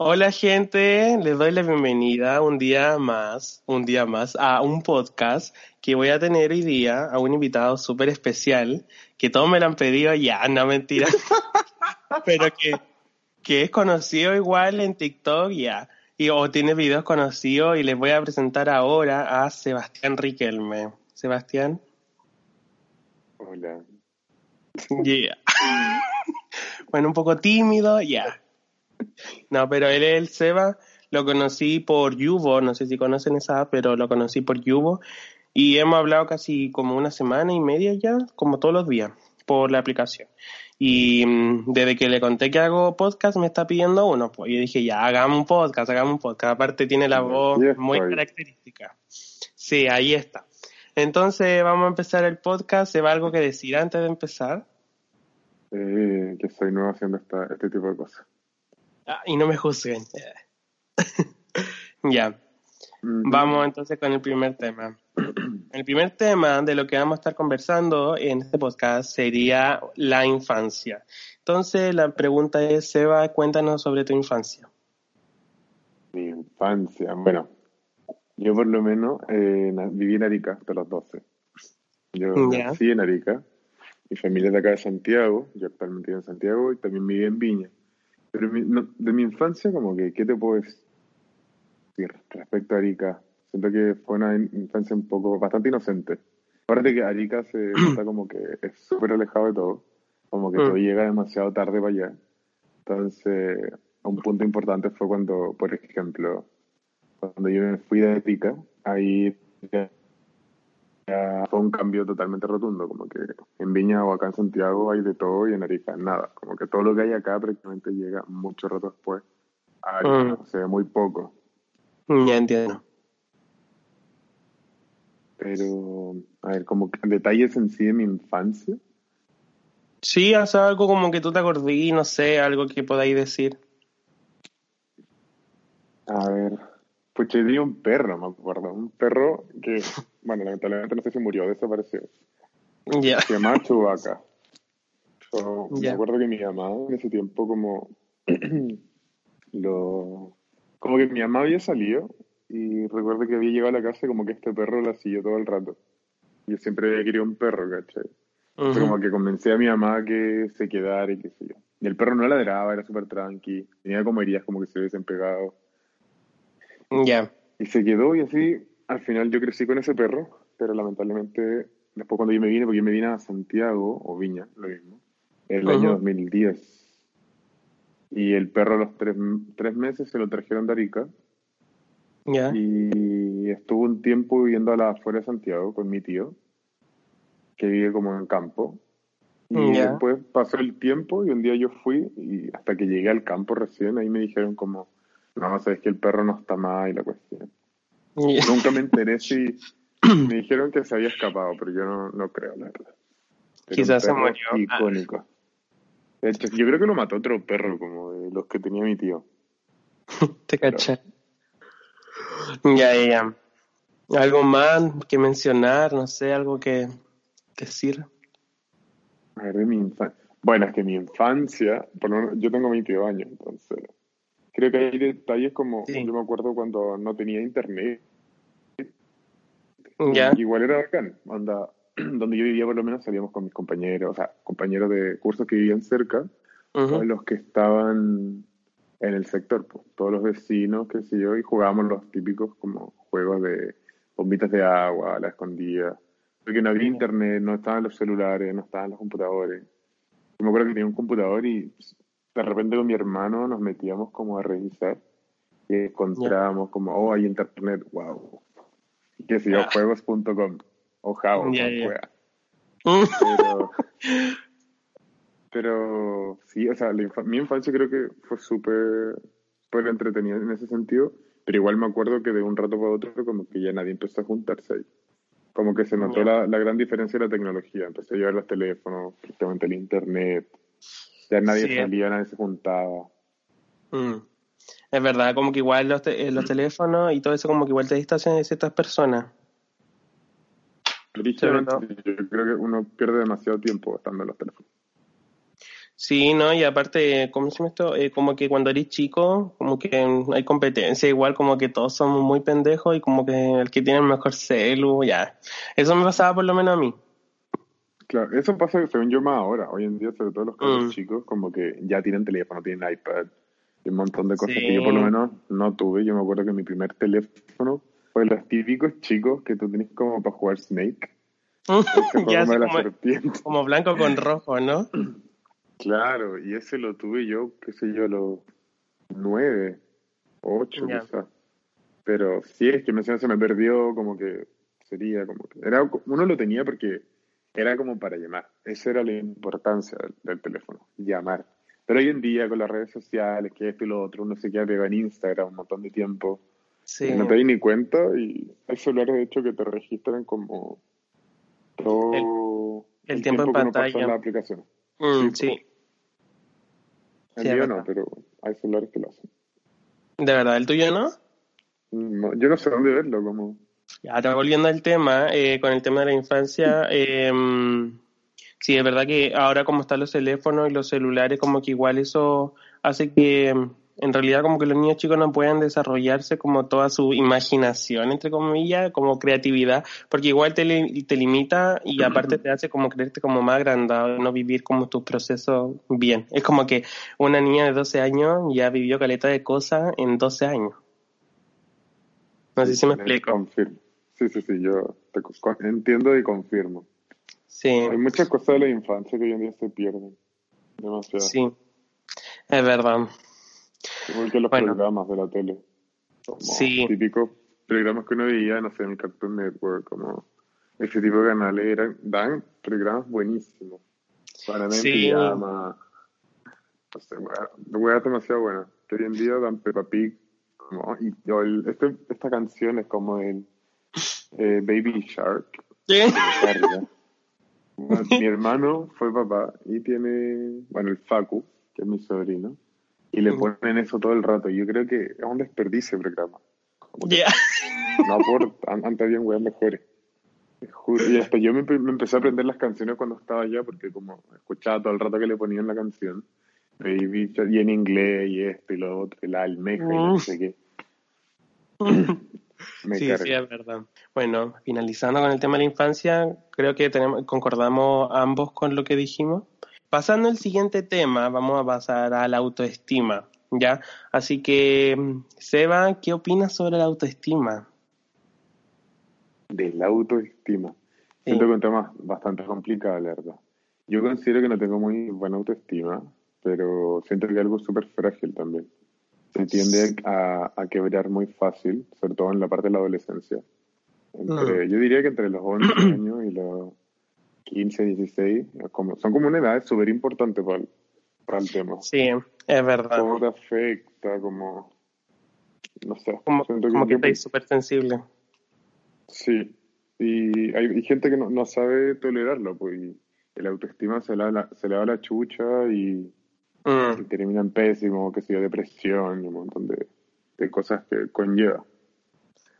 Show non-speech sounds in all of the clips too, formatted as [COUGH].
Hola gente, les doy la bienvenida un día más, un día más a un podcast que voy a tener hoy día a un invitado súper especial que todos me lo han pedido ya, no mentira, [LAUGHS] pero que, que es conocido igual en TikTok ya, y o tiene videos conocidos y les voy a presentar ahora a Sebastián Riquelme. Sebastián. Hola. Yeah. [LAUGHS] bueno, un poco tímido, ya. No, pero él es el Seba, lo conocí por Yubo, no sé si conocen esa app, pero lo conocí por Yubo y hemos hablado casi como una semana y media ya, como todos los días, por la aplicación. Y mm, desde que le conté que hago podcast me está pidiendo uno, pues yo dije, ya, hagamos un podcast, hagamos un podcast. Aparte tiene la voz muy característica. Sí, ahí está. Entonces vamos a empezar el podcast. ¿Se va algo que decir antes de empezar? Eh, que soy nuevo haciendo esta, este tipo de cosas. Ah, y no me juzguen. [LAUGHS] ya. Vamos entonces con el primer tema. [CLEARS THROAT] El primer tema de lo que vamos a estar conversando en este podcast sería la infancia. Entonces, la pregunta es, Seba, cuéntanos sobre tu infancia. Mi infancia, bueno, yo por lo menos eh, viví en Arica hasta los 12. Yo nací en Arica, mi familia es de acá de Santiago, yo actualmente vivo en Santiago y también viví en Viña. Pero de mi infancia, como que, ¿qué te puedo decir respecto a Arica? Siento que fue una infancia un poco, bastante inocente. Aparte que Arica se [CLEARS THROAT] está como que es súper alejado de todo, como que todo mm. llega demasiado tarde para allá. Entonces, un punto importante fue cuando, por ejemplo, cuando yo me fui de Arica, ahí fue un cambio totalmente rotundo, como que en Viña o acá en Santiago hay de todo y en Arica nada, como que todo lo que hay acá prácticamente llega mucho rato después a Arica, mm. o sea, muy poco. Ya entiendo. Pero, a ver, como detalles en sí de mi infancia. Sí, hace algo como que tú te acordí, no sé, algo que podáis decir. A ver, pues yo di un perro, me acuerdo. Un perro que, [LAUGHS] bueno, lamentablemente no sé si murió, desapareció. Ya. Se llama [LAUGHS] Chubaca. Me acuerdo que mi mamá en ese tiempo como [CLEARS THROAT] lo... Como que mi mamá había salido y recuerdo que había llegado a la casa y como que este perro la siguió todo el rato. Yo siempre había querido un perro, ¿cachai? como que convencí a mi mamá que se quedara y qué sé yo. Y el perro no ladraba, era súper tranqui. Tenía como heridas como que se hubiesen pegado. Ya. Y se quedó y así, al final yo crecí con ese perro, pero lamentablemente, después cuando yo me vine, porque yo me vine a Santiago, o Viña, lo mismo, en el año 2010. Y el perro a los tres, tres meses se lo trajeron de Arica. Ya. Y estuvo un tiempo viviendo a la afuera de Santiago con mi tío, que vive como en campo. Y después pasó el tiempo y un día yo fui y hasta que llegué al campo recién, ahí me dijeron como, no, sabes que el perro no está mal y la cuestión. Nunca me enteré [LAUGHS] si me dijeron que se había escapado, pero yo no, no creo, la verdad. Quizás se murió. Ah. Icónico. De hecho, yo creo que lo mató otro perro, como de los que tenía mi tío. [LAUGHS] Te caché. Ya, ya, ya. ¿Algo más que mencionar? No sé, algo que decir. A ver, de mi infancia. Bueno, es que mi infancia, por lo menos, yo tengo 22 años, entonces creo que hay detalles como, yo me acuerdo cuando no tenía internet. Igual era bacán, onda, [CLEARS THROAT] donde yo vivía por lo menos salíamos con mis compañeros, o sea, compañeros de cursos que vivían cerca, o los que estaban en el sector, pues, todos los vecinos, qué sé yo, y jugábamos los típicos como juegos de bombitas de agua, la escondida, porque no había internet, no estaban los celulares, no estaban los computadores. Yo me acuerdo que tenía un computador y de repente con mi hermano nos metíamos como a revisar y encontrábamos como, oh, hay internet, wow. Y qué sé yo, ah. juegos.com o Java, yeah, [LAUGHS] Pero, pero sí, o sea, mi infancia creo que fue súper entretenida en ese sentido, pero igual me acuerdo que de un rato para otro como que ya nadie empezó a juntarse ahí. Como que se notó la, la, gran diferencia de la tecnología. Empecé a llevar los teléfonos, prácticamente el internet, ya nadie salía, nadie se juntaba. Mm. Es verdad, como que igual los, eh, los teléfonos y todo eso como que igual te distancian de ciertas personas. yo creo que uno pierde demasiado tiempo estando en los teléfonos. Sí, ¿no? Y aparte, ¿cómo se llama esto? Eh, como que cuando eres chico, como que hay competencia, igual como que todos somos muy pendejos y como que el que tiene el mejor celu, ya. Eso me pasaba por lo menos a mí. Claro, eso pasa según yo más ahora. Hoy en día, sobre todo los mm. chicos, como que ya tienen teléfono, tienen iPad un montón de cosas que yo por lo menos no tuve. Yo me acuerdo que mi primer teléfono fue los típicos chicos que tú tenés como para jugar Snake. [LAUGHS] ya, como, como blanco con [LAUGHS] rojo, ¿no? Claro, y ese lo tuve yo, qué sé yo, los nueve, ocho quizás. Pero sí, es que me, se me perdió, como que sería como que... Era, uno lo tenía porque era como para llamar. Esa era la importancia del, teléfono, llamar. Pero hoy en día con las redes sociales, que esto y lo otro, uno se queda pegado en Instagram un montón de tiempo. Sí. no te di ni cuenta y hay celulares de hecho que te registran como todo el, tiempo, en pantalla. la aplicación. Mm, sí. El mío no, pero hay celulares que lo hacen. ¿De verdad? ¿El tuyo no? no yo no sé dónde verlo, como... Ya, volviendo al tema, eh, con el tema de la infancia, eh, sí, es verdad que ahora como están los teléfonos y los celulares, como que igual eso hace que en realidad como que los niños chicos no puedan desarrollarse como toda su imaginación, entre comillas, como creatividad, porque igual te, te limita y aparte te hace como creerte como más agrandado, no vivir como tus procesos bien. Es como que una niña de 12 años ya vivió caleta de cosas en 12 años. No sé si me explico. Confirmo. Sí, sí, sí, yo te entiendo y confirmo. Sí. Hay muchas cosas de la infancia que hoy en día se pierden. Demasiado. Sí, es verdad. Igual que los programas de la tele. Como sí. Típicos programas que uno veía, no sé, en el Cartoon Network, como ese tipo de canales eran, dan programas buenísimos. Para sí. pijama. No sé, weas demasiado buenas. Que hoy en día dan Peppa Pig. Como, y este, esta canción es como el eh, Baby Shark. ¿Sí? Mi [LAUGHS] hermano fue papá y tiene, bueno, el Facu, que es mi sobrino y le ponen eso todo el rato. Yo creo que es un desperdicio el programa. No aporta, antes habían weas mejores. Y hasta yo me, empecé a aprender las canciones cuando estaba allá, porque como escuchaba todo el rato que le ponían la canción, Baby, y en inglés, y esto y lo otro, y la almeja, y no sé qué. [LAUGHS] sí, sí, es verdad. Bueno, finalizando con el tema de la infancia, creo que tenemos, concordamos ambos con lo que dijimos. Pasando al siguiente tema, vamos a pasar a la autoestima, ¿ya? Así que, Seba, ¿qué opinas sobre la autoestima? De la autoestima. Siento que es un tema bastante complicado, la verdad. Yo considero que no tengo muy buena autoestima, pero siento que es algo súper frágil también. Se tiende a, quebrar muy fácil, sobre todo en la parte de la adolescencia. Mm. Yo diría que entre los 11 [CLEARS THROAT] años y los 15, 16, como, son como una edad súper importante para, para el tema. Sí, es verdad. Cómo te afecta, como, no sé. Como, como que, que súper sensible. Sí, y hay, gente que no, no, sabe tolerarlo, pues, y el autoestima se, la, se le da la chucha y, mm. y terminan pésimo, que sea depresión y un montón de, de cosas que conlleva.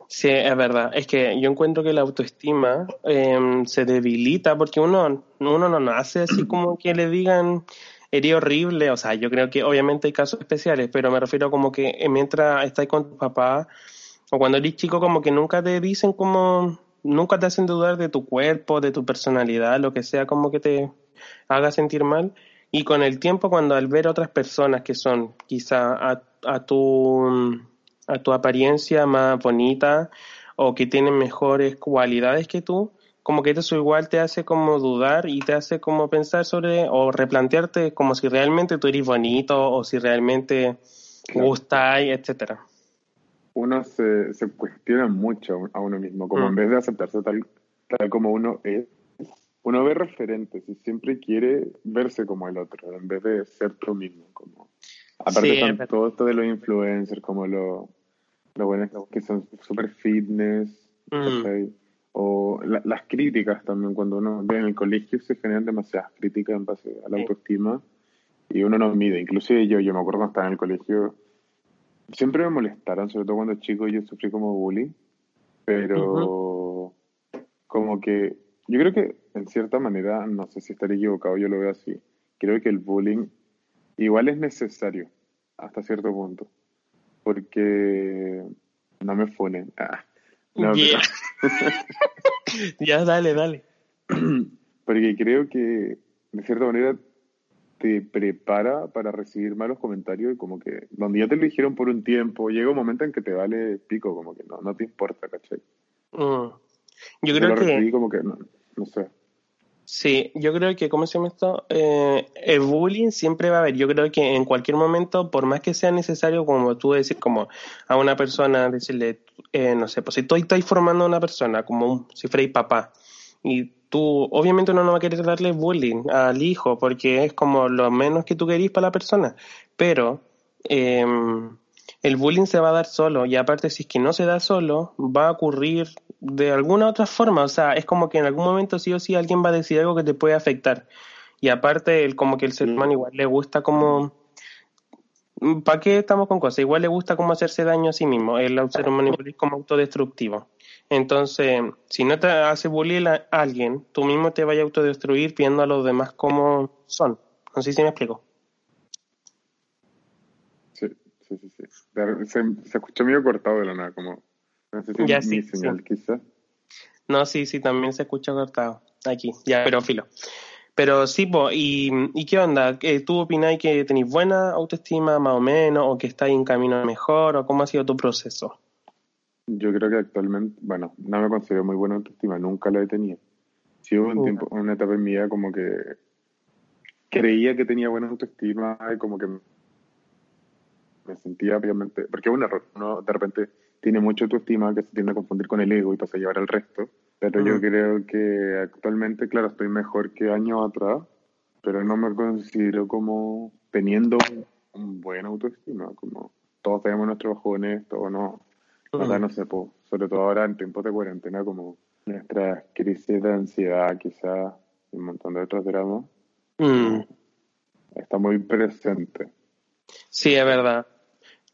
Sí, es verdad. Es que yo encuentro que la autoestima em, se debilita porque uno, uno no nace así como que le digan eres horrible. O sea, yo creo que obviamente hay casos especiales, pero me refiero como que eh, mientras estás con tu papá o cuando eres chico, como que nunca te dicen como, nunca te hacen dudar de tu cuerpo, de tu personalidad, lo que sea como que te haga sentir mal. Y con el tiempo, cuando al ver otras personas que son quizá a, a tu a tu apariencia más bonita o que tienen mejores cualidades que tú, como que eso igual te hace como dudar y te hace como pensar sobre o replantearte como si realmente tú eres bonito o si realmente gusta y etcétera. Uno se, se, cuestiona mucho a uno mismo, como en mm. vez de aceptarse tal, tal como uno es, uno ve referentes y siempre quiere verse como el otro, en vez de ser tú mismo. Como, aparte de todo esto de los influencers, como lo, lo bueno es que son súper fitness, mm. o las críticas también, cuando uno ve en el colegio se generan demasiadas críticas en base a la autoestima y uno no mide. Inclusive yo, yo me acuerdo cuando estaba en el colegio, siempre me molestaron, sobre todo cuando chico yo sufrí como bullying, pero como que yo creo que en cierta manera, no sé si estaré equivocado, yo lo veo así, creo que el bullying igual es necesario hasta cierto punto. Porque no me funen. Ah, [LAUGHS] ya, dale, dale. [CLEARS THROAT] Porque creo que de cierta manera te prepara para recibir malos comentarios y como que donde ya te lo dijeron por un tiempo, llega un momento en que te vale pico, como que no, no te importa, ¿cachai? Mm. Yo creo que... como que, no, Sí, yo creo que, ¿cómo se llama esto? Eh, el bullying siempre va a haber. Yo creo que en cualquier momento, por más que sea necesario, como tú decís, como a una persona, decirle, eh, no sé, pues si tú estás formando a una persona, como un, si fuerais papá, y tú, obviamente uno no va a querer darle bullying al hijo, porque es como lo menos que tú querís para la persona, pero eh, el bullying se va a dar solo, y aparte, si es que no se da solo, va a ocurrir de alguna otra forma, o sea, es como que en algún momento sí o sí alguien va a decir algo que te puede afectar. Y aparte, el, como que el ser mm. humano igual le gusta como... ¿Para qué estamos con cosas? Igual le gusta como hacerse daño a sí mismo. El ser humano es como autodestructivo. Entonces, si no te hace bullying a alguien, tú mismo te vas a autodestruir viendo a los demás como son. No sé si me explico. Sí, sí, sí. sí. Se, se escuchó medio cortado de la nada, como no sé si mi señal, quizá. No, sí, sí, también se escucha cortado. Aquí, ya, pero filo. Pero sí, y, ¿y qué onda? ¿Tú opináis que tenéis buena autoestima, más o menos, o que estáis en camino mejor, o cómo ha sido tu proceso? Yo creo que actualmente, bueno, no me considero muy buena autoestima, nunca la he tenido. Sí hubo un tiempo, una etapa en mi vida como que creía que tenía buena autoestima y como que me sentía obviamente, porque es un error, ¿no? De repente tiene mucha autoestima que se tiende a confundir con el ego y pasa a llevar al resto. Pero yo mm. creo que actualmente, claro, estoy mejor que años atrás, pero no me considero como teniendo un, buen autoestima, como todos tenemos nuestros bajones, todo no, nada, mm. no sé, sobre todo ahora en tiempos de cuarentena, como nuestras crisis de ansiedad, quizás, y un montón de otros dramas, mm. está muy presente. Sí, es verdad.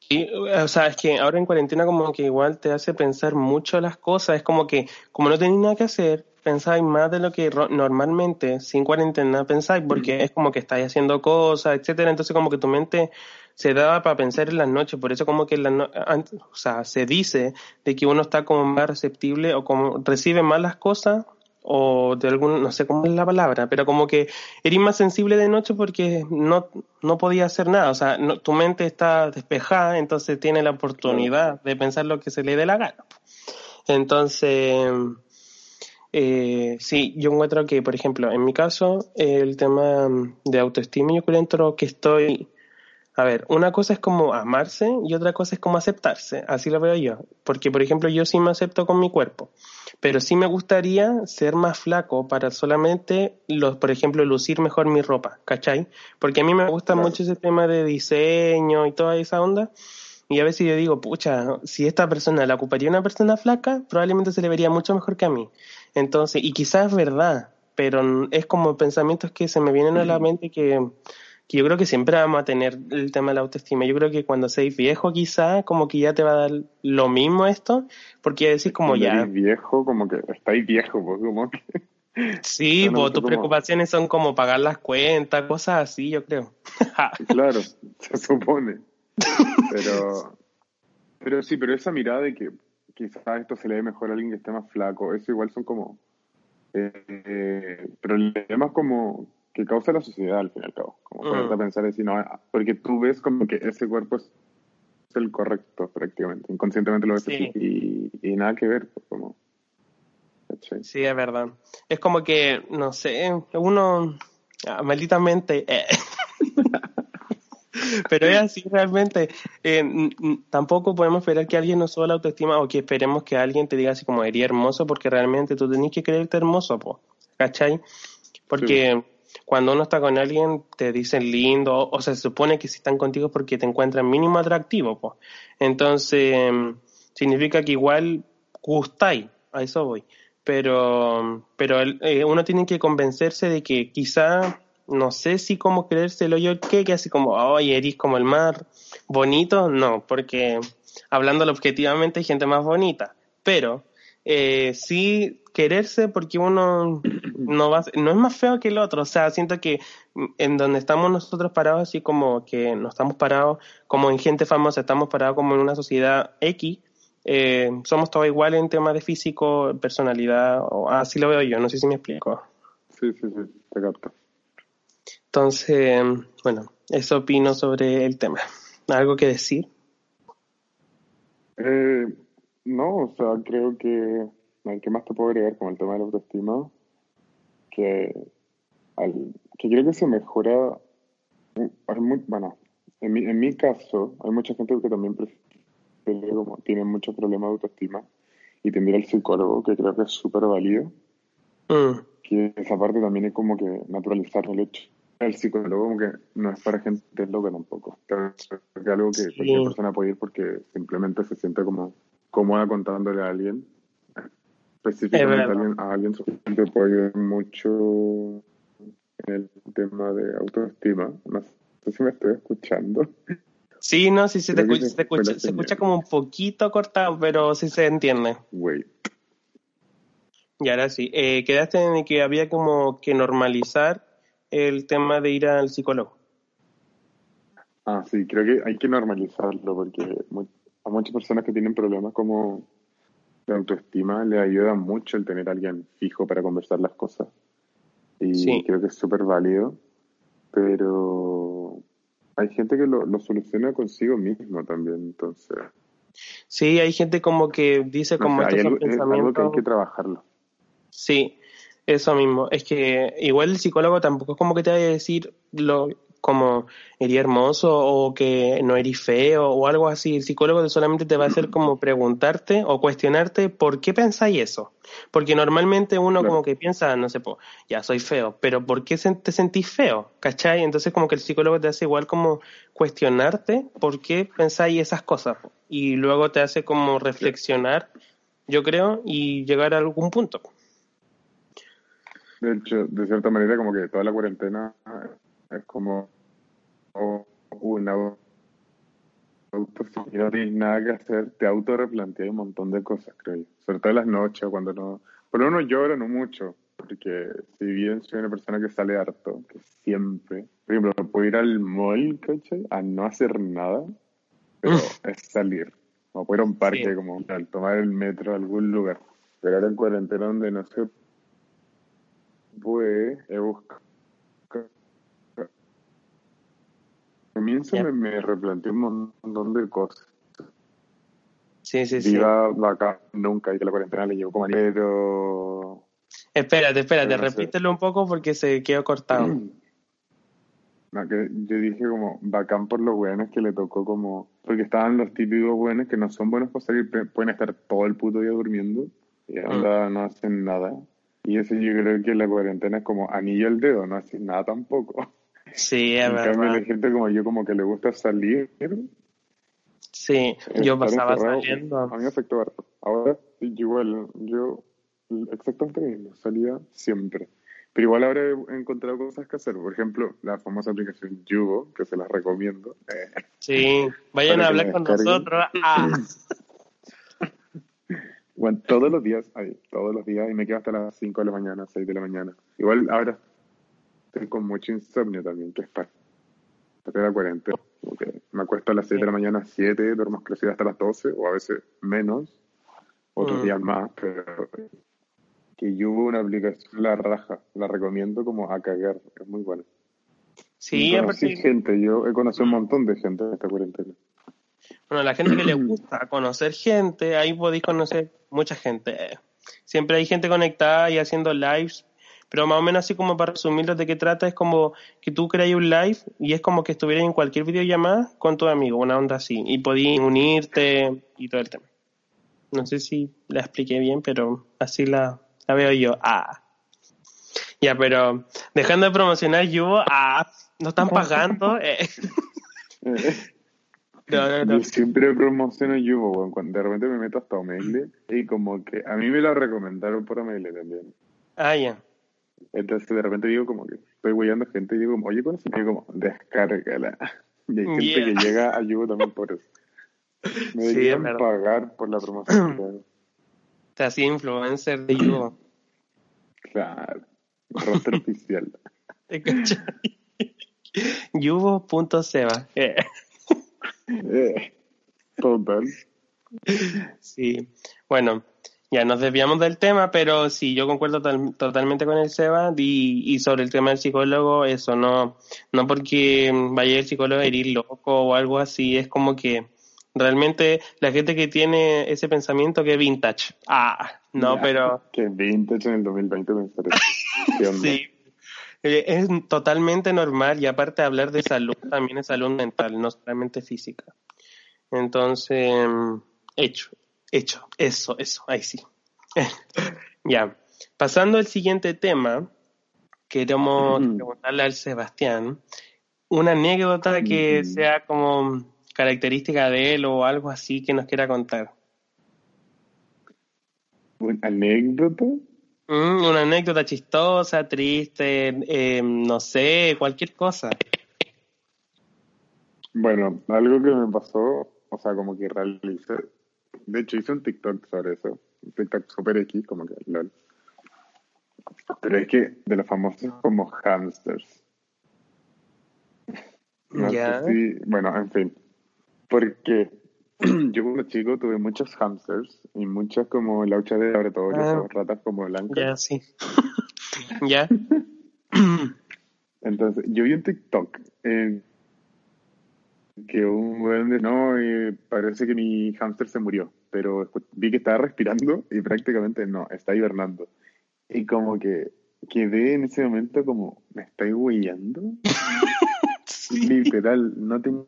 Y, o sea, es que ahora en cuarentena como que igual te hace pensar mucho las cosas, es como que como no tenéis nada que hacer, pensáis más de lo que normalmente sin cuarentena pensáis, porque es como que estáis haciendo cosas, etcétera, entonces como que tu mente se da para pensar en las noches, por eso como que la o sea, se dice de que uno está como más receptible o como recibe más las cosas o de algún, no sé cómo es la palabra, pero como que eres más sensible de noche porque no, no podía hacer nada, o sea, tu mente está despejada, entonces tiene la oportunidad de pensar lo que se le dé la gana. Entonces, eh, sí, yo encuentro que, por ejemplo, en mi caso, el tema de autoestima, yo creo que estoy a ver, una cosa es como amarse y otra cosa es como aceptarse, así lo veo yo. Porque, por ejemplo, yo sí me acepto con mi cuerpo, pero sí me gustaría ser más flaco para solamente, los, por ejemplo, lucir mejor mi ropa, ¿cachai? Porque a mí me gusta mucho ese tema de diseño y toda esa onda. Y a veces yo digo, pucha, si esta persona la ocuparía una persona flaca, probablemente se le vería mucho mejor que a mí. Entonces, y quizás es verdad, pero es como pensamientos que se me vienen a la mente que que yo creo que siempre vamos a tener el tema de la autoestima. Yo creo que cuando seáis viejo quizá como que ya te va a dar lo mismo esto, porque decís como ya... viejo, como que estáis viejo, pues como que... [LAUGHS] Sí, pues tus preocupaciones son como pagar las cuentas, cosas así, yo creo. [LAUGHS] claro, se supone. Pero, pero sí, pero esa mirada de que quizás esto se le ve mejor a alguien que esté más flaco, eso igual son como eh, eh problemas como que causa la sociedad al fin y al cabo. Como mm. pensar así, no, porque tú ves como que ese cuerpo es el correcto prácticamente, inconscientemente lo ves y, nada que ver, pues, como... Sí, es verdad. Es como que, no sé, uno, ah, malditamente, eh. [LAUGHS] pero es así realmente. Eh, tampoco podemos esperar que alguien nos suba la autoestima o que esperemos que alguien te diga así como, eres hermoso, porque realmente tú tenés que creerte hermoso, po, ¿cachai? Porque cuando uno está con alguien te dicen lindo, o se supone que si están contigo porque te encuentran mínimo atractivo, pues. Entonces, significa que igual gustáis, a eso voy. Pero, pero eh, uno tiene que convencerse de que quizá, no sé si cómo creérselo yo que, que así como, oye, eres como el mar bonito, no, porque hablándolo objetivamente hay gente más bonita, pero eh, sí quererse porque uno no va, no es más feo que el otro. O sea, siento que en donde estamos nosotros parados, así como que no estamos parados, como en gente famosa, estamos parados como en una sociedad X, eh, somos todos iguales en temas de físico, personalidad, o así lo veo yo, no sé si me explico. Sí, sí, sí, te capto. Entonces, bueno, eso opino sobre el tema. ¿Algo que decir? Eh, no, o sea, creo que ¿qué más te puedo agregar con el tema de la autoestima? Que, que creo que se mejora. muy, bueno, en mi, en mi caso, hay mucha gente que también prefiere, como tiene muchos problemas de autoestima y tendría al psicólogo, que creo que es súper válido. Mm. Que esa parte también es como que naturalizar el hecho. El psicólogo como que no es para gente loca tampoco. Es algo que cualquier persona puede ir porque simplemente se siente como cómoda contándole a alguien específicamente a alguien, a alguien te puede ayudar mucho en el tema de autoestima. No sé si me estoy escuchando. Sí, no, sí, se, te escucha, se, escucha, se escucha como un poquito cortado, pero sí se entiende. Wait. Y ahora sí, eh, quedaste en que había como que normalizar el tema de ir al psicólogo. Ah, sí, creo que hay que normalizarlo porque hay muchas personas que tienen problemas como la autoestima le ayuda mucho el tener a alguien fijo para conversar las cosas. Y creo que es súper válido, pero hay gente que lo, soluciona consigo mismo también, entonces... Sí, hay gente como que dice como hay algo, que hay que trabajarlo. Sí, eso mismo. Es que igual el psicólogo tampoco es como que te vaya a decir lo, como eres hermoso o que no eres feo o algo así. El psicólogo solamente te va a hacer como preguntarte o cuestionarte por qué pensáis eso. Porque normalmente uno como que piensa, no sé, pues, ya soy feo, pero ¿por qué te sentís feo? ¿Cachai? Entonces como que el psicólogo te hace igual como cuestionarte por qué pensáis esas cosas. Y luego te hace como reflexionar, yo creo, y llegar a algún punto. De hecho, de cierta manera, como que toda la cuarentena es como una auto, si no tienes nada que hacer, te auto replanteas un montón de cosas, creo yo. Sobre todo en las noches, cuando no. Por uno llora, no mucho, porque si bien soy una persona que sale harto, que siempre. Por ejemplo, puedo ir al mall, ¿cachai? A no hacer nada, pero [LAUGHS] es salir. O puedo ir a un parque, como al tomar el metro a algún lugar. Pero ahora en cuarentena, donde no se puede, he buscado comienzo me, me, replanteé un montón de cosas. Sí, sí, sí. Vida acá nunca, y que la cuarentena le llevó como pero... Espérate, espérate, repítelo un poco porque se quedó cortado. [CLEARS THROAT] No, que yo dije como bacán por los buenos que le tocó como... Porque estaban los típicos buenos que no son buenos para salir, pueden estar todo el puto día durmiendo y anda, mm. no hacen nada. Y eso yo creo que la cuarentena es como anillo al dedo, no hacen nada tampoco. [LAUGHS] Sí, es en verdad. Cambio, la gente como yo, como que le gusta salir. Sí, yo pasaba saliendo. A mí me afectó harto. Ahora, igual, yo exactamente mismo, salía siempre. Pero igual ahora he encontrado cosas que hacer. Por ejemplo, la famosa aplicación Yugo, que se las recomiendo. [LAUGHS] sí, vayan a hablar con nosotros. Ah. [LAUGHS] Bueno, todos los días, ahí, todos los días, y me quedo hasta las 5 de la mañana, 6 de la mañana. Igual ahora con mucho insomnio también, que es para la cuarentena. me acuesto a las 6 de la mañana, 7, duermo crecido hasta las 12, o a veces menos, otros mm. días más, pero que yo una aplicación, la raja, la recomiendo como a cagar, es muy buena. Sí, conocí gente, yo he conocido un montón de gente en esta cuarentena. Bueno, la gente que le [CLEARS THROAT] gusta conocer gente, ahí podéis conocer mucha gente. Siempre hay gente conectada y haciendo lives pero más o menos así como para resumirlo de qué trata, es como que tú creas un live y es como que estuvieras en cualquier videollamada con tu amigo, una onda así, y podías unirte y todo el tema. No sé si la expliqué bien, pero así la, la veo yo. Ah. Ya, pero dejando de promocionar yo, ah, no están pagando. Eh. [LAUGHS] Yo siempre promociono Yubo, cuando de repente me meto hasta Omegle y como que a mí me lo recomendaron por Omegle también. Ah, ya. Entonces de repente digo como que estoy guiando gente y digo, oye, ¿cuál es? Y digo como, descárgala. [LAUGHS] Y hay gente que llega a Yugo también por eso. [LAUGHS] Me deberían pagar por la promoción. [CLEARS THROAT] Te hacía influencer de Yugo. [CLEARS THROAT] Claro. Roster oficial. [LAUGHS] Yubo.seba. Eh. eh, total. Sí. Bueno, ya nos desviamos del tema, pero sí, yo concuerdo totalmente con el Seba y, sobre el tema del psicólogo, eso no, no porque vaya el psicólogo a herir loco o algo así, es como que realmente la gente que tiene ese pensamiento que es vintage. Ah, no, pero... Que vintage en el 2020 [LAUGHS] sí. Eh, es totalmente normal y aparte hablar de salud también es salud mental, no solamente física. Entonces, hecho, hecho, eso, eso, ahí sí. [LAUGHS] ya, pasando al siguiente tema, queremos preguntarle al Sebastián una anécdota que sea como característica de él o algo así que nos quiera contar. ¿Una anécdota? Mm, una anécdota chistosa, triste, eh, no sé, cualquier cosa. Bueno, algo que me pasó, o sea, como que realicé, de hecho hice un TikTok sobre eso, un TikTok super X, como que lol. Pero es que de los famosos como hamsters. No sé si, bueno, en fin. Porque [CLEARS THROAT] yo como chico tuve muchos hamsters y muchas como lauchas de laboratorio, ah, ratas como blancas. Ya, sí. [LAUGHS] ya. Entonces, yo vi un TikTok eh, que un buen de no, eh, parece que mi hámster se murió, pero vi que estaba respirando y prácticamente no, está hibernando. Y como que quedé en ese momento como, ¿me estoy huellando? [LAUGHS] Literal, no tengo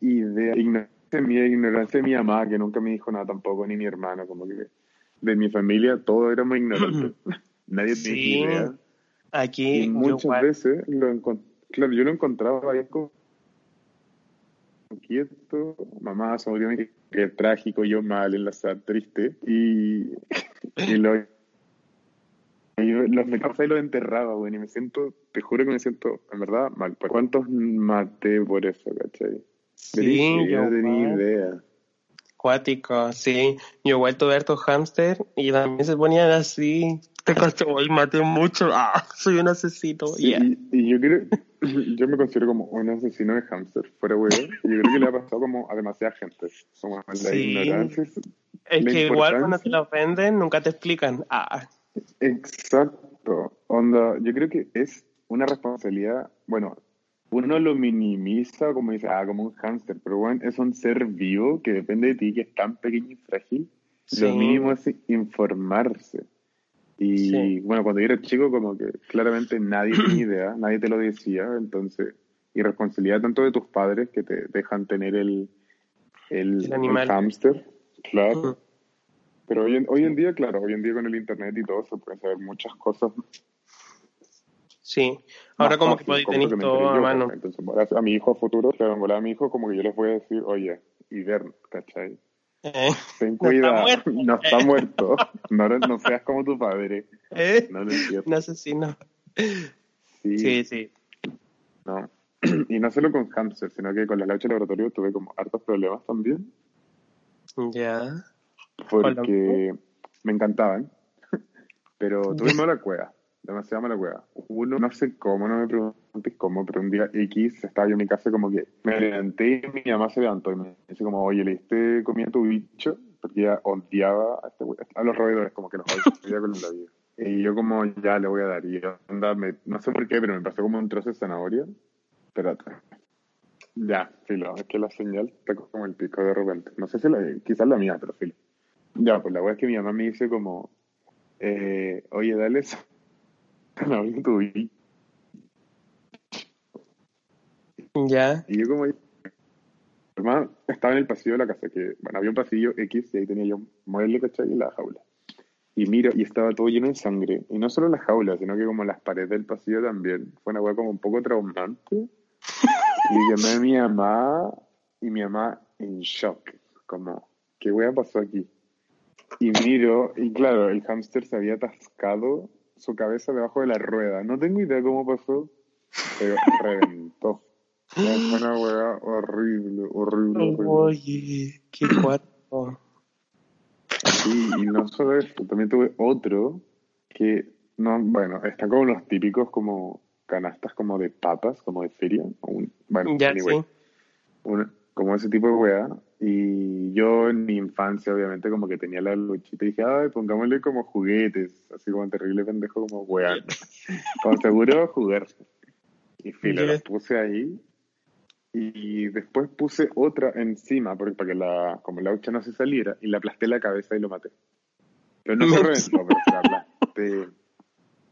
idea. Ignorancia mía, ignorancia de mi mamá, que nunca me dijo nada tampoco, ni mi hermano, como que de mi familia todos éramos ignorantes. [CLEARS THROAT] Nadie tenía idea. Aquí. muchas veces lo claro, yo lo encontraba ahí como quieto, mamá se murió, que, trágico, yo mal, en la triste, y, y lo los me y los enterraba, güey, y me siento, te juro que me siento, en verdad, mal. ¿Cuántos maté por eso, cachai? Sí, yo no tenía idea. Cuático, sí. Yo he vuelto a ver tu hámster y también se ponían así. Te costó, hoy maté mucho. Ah, soy un asesino. y, yo creo, [LAUGHS] yo me considero como un asesino de hámster, fuera güey. Y yo creo que le ha pasado como a demasiada gente. Como la sí. ignorancia. Es que igual cuando te lo ofenden, nunca te explican. Ah. Exacto. Onda, yo creo que es una responsabilidad, bueno, uno lo minimiza como dice, ah, como un hámster, pero bueno, es un ser vivo que depende de ti, que es tan pequeño y frágil. Lo mínimo es informarse. Y bueno, cuando yo era chico, como que claramente nadie tenía [CLEARS THROAT] idea, nadie te lo decía, entonces, y responsabilidad tanto de tus padres que te dejan tener el, el, hámster, claro. Pero hoy en, hoy en día, claro, hoy en día con el internet y todo se pueden saber muchas cosas Sí, ahora como que podéis tener todo a mano. Entonces, a mi hijo a futuro, claro, a mi hijo como que yo les voy a decir, oye, ver, ¿cachai? Eh, Ten cuidado, no está muerto, no, no, seas como tu padre. Eh, no lo entiendo. Un asesino. Sí. sí, sí. No. [CLEARS THROAT] Y no solo con hamster, sino que con las lauchas de laboratorio tuve como hartos problemas también. Ya. Porque me encantaban, [LAUGHS] pero tuve [LAUGHS] mala cueva demasiado mala hueá. Uno, no sé cómo, no me preguntes cómo, pero un día X estaba yo en mi casa como que me levanté y mi mamá se levantó y me dice como, oye, ¿le diste comida a tu bicho? Porque ella odiaba a, este, a los roedores, como que los odiaba con la vida. Y yo como, ya le voy a dar. Y onda, no sé por qué, pero me pasó como un trozo de zanahoria. Espérate. Ya, filo, es que la señal está como el pico de repente. No sé si la, quizás la mía, pero filo. Ya, pues la weá es que mi mamá me dice como, eh, oye, dale [LAUGHS] eso ya. Y yo como hermano, estaba en el pasillo de la casa, que bueno, había un pasillo X y ahí tenía yo un mueble, ¿cachai? Y la jaula. Y miro, y estaba todo lleno de sangre. Y no solo la jaula, sino que como las paredes del pasillo también. Fue una weá como un poco traumante. y llamé a mi mamá, y mi mamá en shock. Como, ¿qué weá pasó aquí? Y miro, y claro, el hámster se había atascado su cabeza debajo de la rueda. No tengo idea cómo pasó, pero reventó. Fue una hueá horrible, horrible, Oye, qué [CLEARS THROAT] cuarto. Sí, y no solo eso, también tuve otro que, no, bueno, están como los típicos como canastas como de papas, como de feria. bueno, ya, sí. como ese tipo de weá. Y yo en mi infancia, obviamente, como que tenía la luchita y dije, ay, pongámosle como juguetes, así como terrible pendejo, como weá. como [LAUGHS] seguro jugar. Y filo, lo puse ahí. Y después puse otra encima, porque para que la, como la hucha no se saliera, y le aplasté la cabeza y lo maté. Pero no se reventó, pero se la aplasté.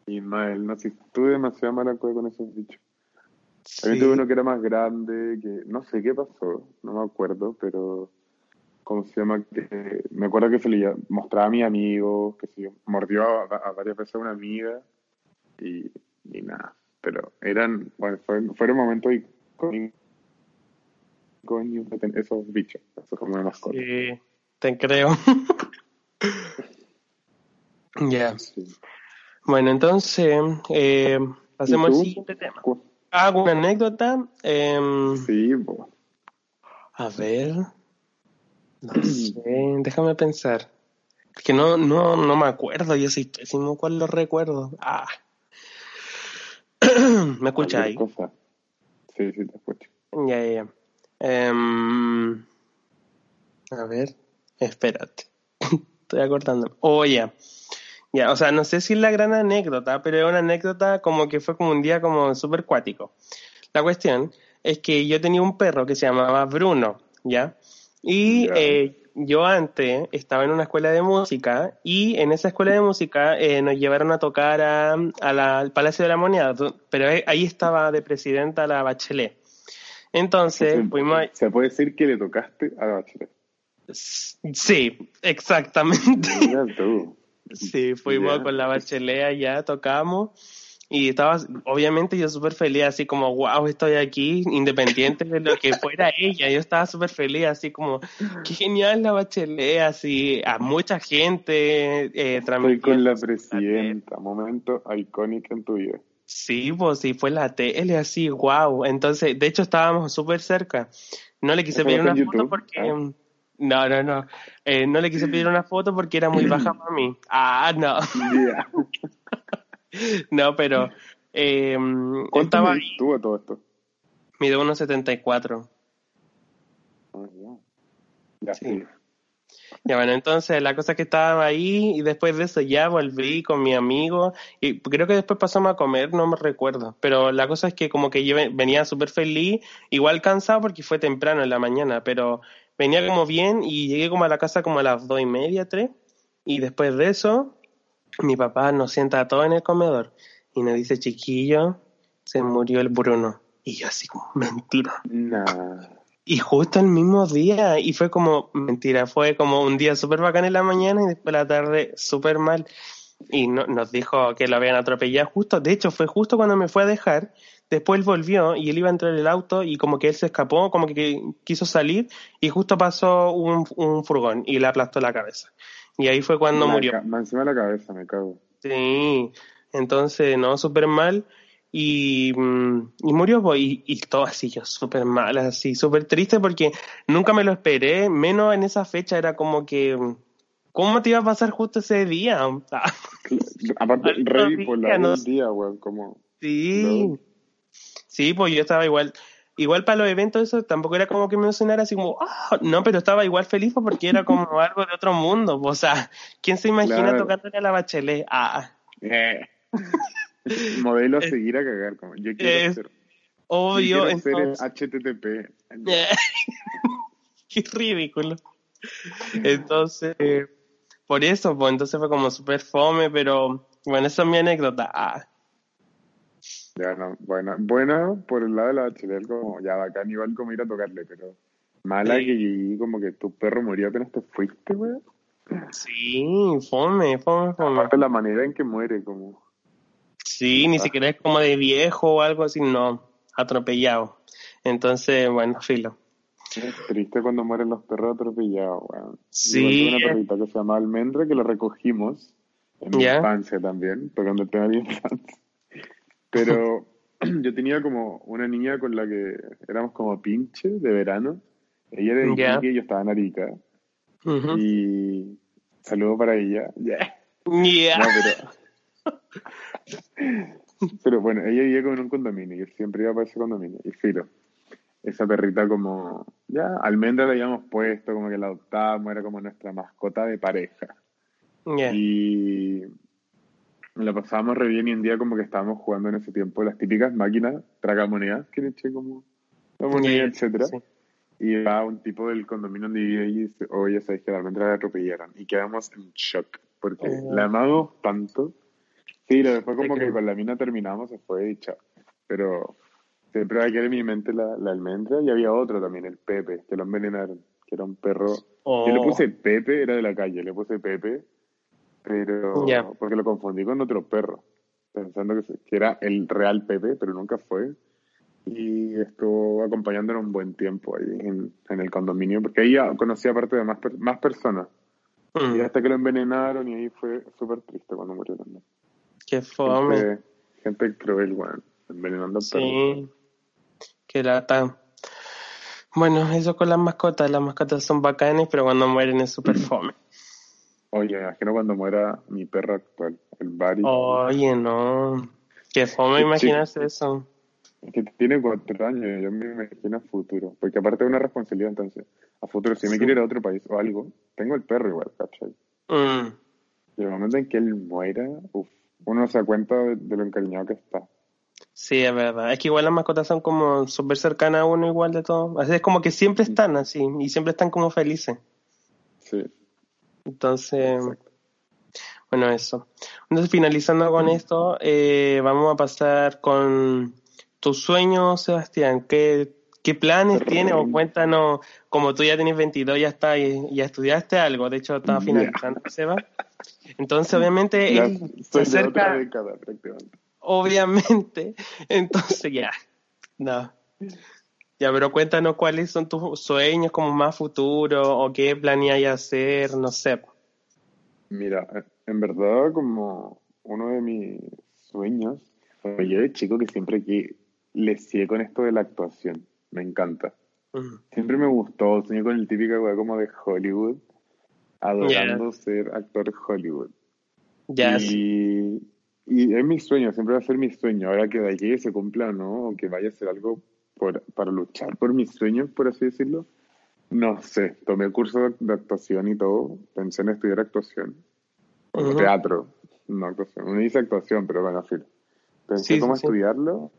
Y mal, no sé, tuve demasiado mala cosa con esos bichos. También tuve uno que era más grande, que no sé qué pasó, no me acuerdo, pero ¿cómo se llama? Que, me acuerdo que se le mostraba a mi amigo, que se mordió a, varias veces a una amiga y, y nada. Pero eran, bueno, fueron, fueron momentos icónicos esos bichos, esos como mascota. Sí, te creo. [LAUGHS] ya. Bueno, entonces, eh, pasemos al siguiente tema. Hago una anécdota. Eh, sí, A ver. No [CLEARS THROAT] sé, déjame pensar. Es que no, no, no me acuerdo, yo soy pésimo cuál lo recuerdo. Ah. [CLEARS THROAT] ¿Me escucha ahí? Sí, sí, te escucho. Ya, ya, ya. Em, a ver, espérate. [LAUGHS] Estoy acordando. Oh, ya. Ya, o sea, no sé si es la gran anécdota, pero es una anécdota como que fue como un día como súper cuático. La cuestión es que yo tenía un perro que se llamaba Bruno, ¿ya? Y eh, yo antes estaba en una escuela de música y en esa escuela de música eh, nos llevaron a tocar a, al Palacio de la Moneda, pero ahí estaba de presidenta la Bachelet. Entonces, fuimos... ¿Se puede decir que le tocaste a la Bachelet? Sí, exactamente. Sí, fuimos con la bachelea ya, tocamos y estaba, obviamente yo súper feliz, así como, wow, estoy aquí, independiente de lo que fuera ella, yo estaba súper feliz, así como, qué genial la bachelet, así, a mucha gente. Eh, estoy con la presidenta, momento icónico en tu vida. Sí, pues sí, fue la tele, así, wow. Entonces, de hecho, estábamos súper cerca. No le quise pedir una foto porque... Ah. No, no, no. Eh, no le quise pedir una foto porque era muy baja [CLEARS THROAT] para mí. Ah, no. [LAUGHS] no, pero. Eh, ¿Cuánto estaba tú todo esto? Mide 1,74. Ah, ya. sí. Ya bueno, entonces la cosa es que estaba ahí y después de eso ya volví con mi amigo y creo que después pasamos a comer, no me recuerdo, pero la cosa es que como que yo venía súper feliz, igual cansado porque fue temprano en la mañana, pero venía como bien y llegué como a la casa como a las dos y media, tres. Y después de eso, mi papá nos sienta a todos en el comedor y nos dice, chiquillo, se murió el Bruno. Y yo así como, mentira. Y justo el mismo día, y fue como, mentira, fue como un día súper bacán en la mañana y después la tarde súper mal. Y no, nos dijo que lo habían atropellado justo, de hecho fue justo cuando me fue a dejar Después él volvió y él iba a entrar en el auto y como que él se escapó, como que quiso salir y justo pasó un, un furgón y le aplastó la cabeza. Y ahí fue cuando murió. Encima de la cabeza, me cago. Sí, entonces, no, súper mal. Y, mm, y murió, pues, y, y, todo así, yo súper mal, así, súper triste porque nunca me lo esperé, menos en esa fecha, era como que, ¿cómo te iba a pasar justo ese día? Aparte, rey por la no, día, güey, como... Sí. Sí, pues yo estaba igual. Igual para los eventos eso tampoco era como que me emocionara así como, oh", no, pero estaba igual feliz porque era como [LAUGHS] algo de otro mundo. O sea, ¿quién se imagina tocándole a la bachelet? Ah. Eh. [LAUGHS] Modelo a seguir a cagar, como yo quiero ser. Obvio. Yo quiero ser HTTP. [LAUGHS] Qué ridículo. Entonces, por eso, pues entonces fue como súper fome, pero bueno, esa es mi anécdota. Ah. Ya, no, bueno, bueno por el lado de la bachelet, como ya bacán, igual como ir a tocarle, pero mala que como que tu perro murió apenas te fuiste, güey. Sí, fome, fome, fome. Aparte la manera en que muere, como. Sí, ni ah. siquiera es como de viejo o algo así, no, atropellado. Entonces, bueno, filo. Es triste cuando mueren los perros atropellados, weón. Sí. una perrita que se llama Almendra que la recogimos en mi infancia también, tocando el tema de infancia. Pero [CLEARS THROAT] yo tenía como una niña con la que éramos como pinche de verano. Ella era de Iquique y yo estaba en Arica. Y saludo para ella. Yeah. Yeah. No, pero Pero bueno, ella vivía como en un condominio y siempre iba para ese condominio. Y filo, esa perrita como, ya, almendra la habíamos puesto, como que la adoptábamos, era como nuestra mascota de pareja. Y la pasábamos re bien y un día como que estábamos jugando en ese tiempo las típicas máquinas tragamonedas que le eché como la moneda, etcétera. Y va un tipo del condominio donde vivía y dice, oye, sabes que la almendra la atropellaron. Y quedamos en shock, porque oh. la amamos tanto. Sí, después como que con la mina terminamos, se fue y Pero siempre va a en mi mente la, la, almendra y había otro también, el Pepe, que lo envenenaron, que era un perro. Yo le puse oh. Pepe, era de la calle, le puse Pepe, pero porque lo confundí con otro perro, pensando que, que, era el real Pepe, pero nunca fue. Y estuvo acompañándonos un buen tiempo ahí en, en el condominio, porque ahí ya conocía aparte de más, más personas. Mm. Y hasta que lo envenenaron y ahí fue súper triste cuando murió también. Qué fome. Gente, cruel, bueno, envenenando sí. Qué lata. Bueno, eso con las mascotas. Las mascotas son bacanes, pero cuando mueren es súper fome. Oye, imagino cuando muera mi perro actual, el Barry. Oye, no. Qué fome imaginarse eso. Es que tiene cuatro años, yo me imagino a futuro. Porque aparte de una responsabilidad, entonces, a futuro, si me quiere ir a otro país o algo, tengo el perro igual, ¿cachai? Mm. Y el momento en que él muera, uff, uno se da cuenta de, lo encariñado que está. Sí, es verdad. Es que igual las mascotas son como súper cercanas a uno igual de todo. Así es como que siempre están así y siempre están como felices. Sí. Entonces, bueno, eso. Entonces, finalizando con esto, eh, vamos a pasar con tus sueños, Sebastián. ¿Qué, qué planes tienes? O cuéntanos, como tú ya tienes 22, ya está, ya estudiaste algo. De hecho, estaba finalizando, Seba. [LAUGHS] Entonces, obviamente, se acerca. Obviamente. [LAUGHS] Entonces, ya. No. Ya, pero cuéntanos cuáles son tus sueños como más futuro o qué planeas hacer, no sé. Mira, en verdad como uno de mis sueños, yo de chico que siempre que le sigue con esto de la actuación, me encanta. Siempre me gustó, soñé con el típico como de Hollywood, adorando ser actor Hollywood. y, y es mi sueño, siempre va a ser mi sueño. Ahora que de allí se cumpla, ¿no? O que vaya a ser algo para luchar por mis sueños, por así decirlo. No sé, tomé curso de, actuación y todo, pensé en estudiar actuación. Teatro, no actuación. Uno dice actuación, pero bueno, fin. Pensé cómo estudiarlo,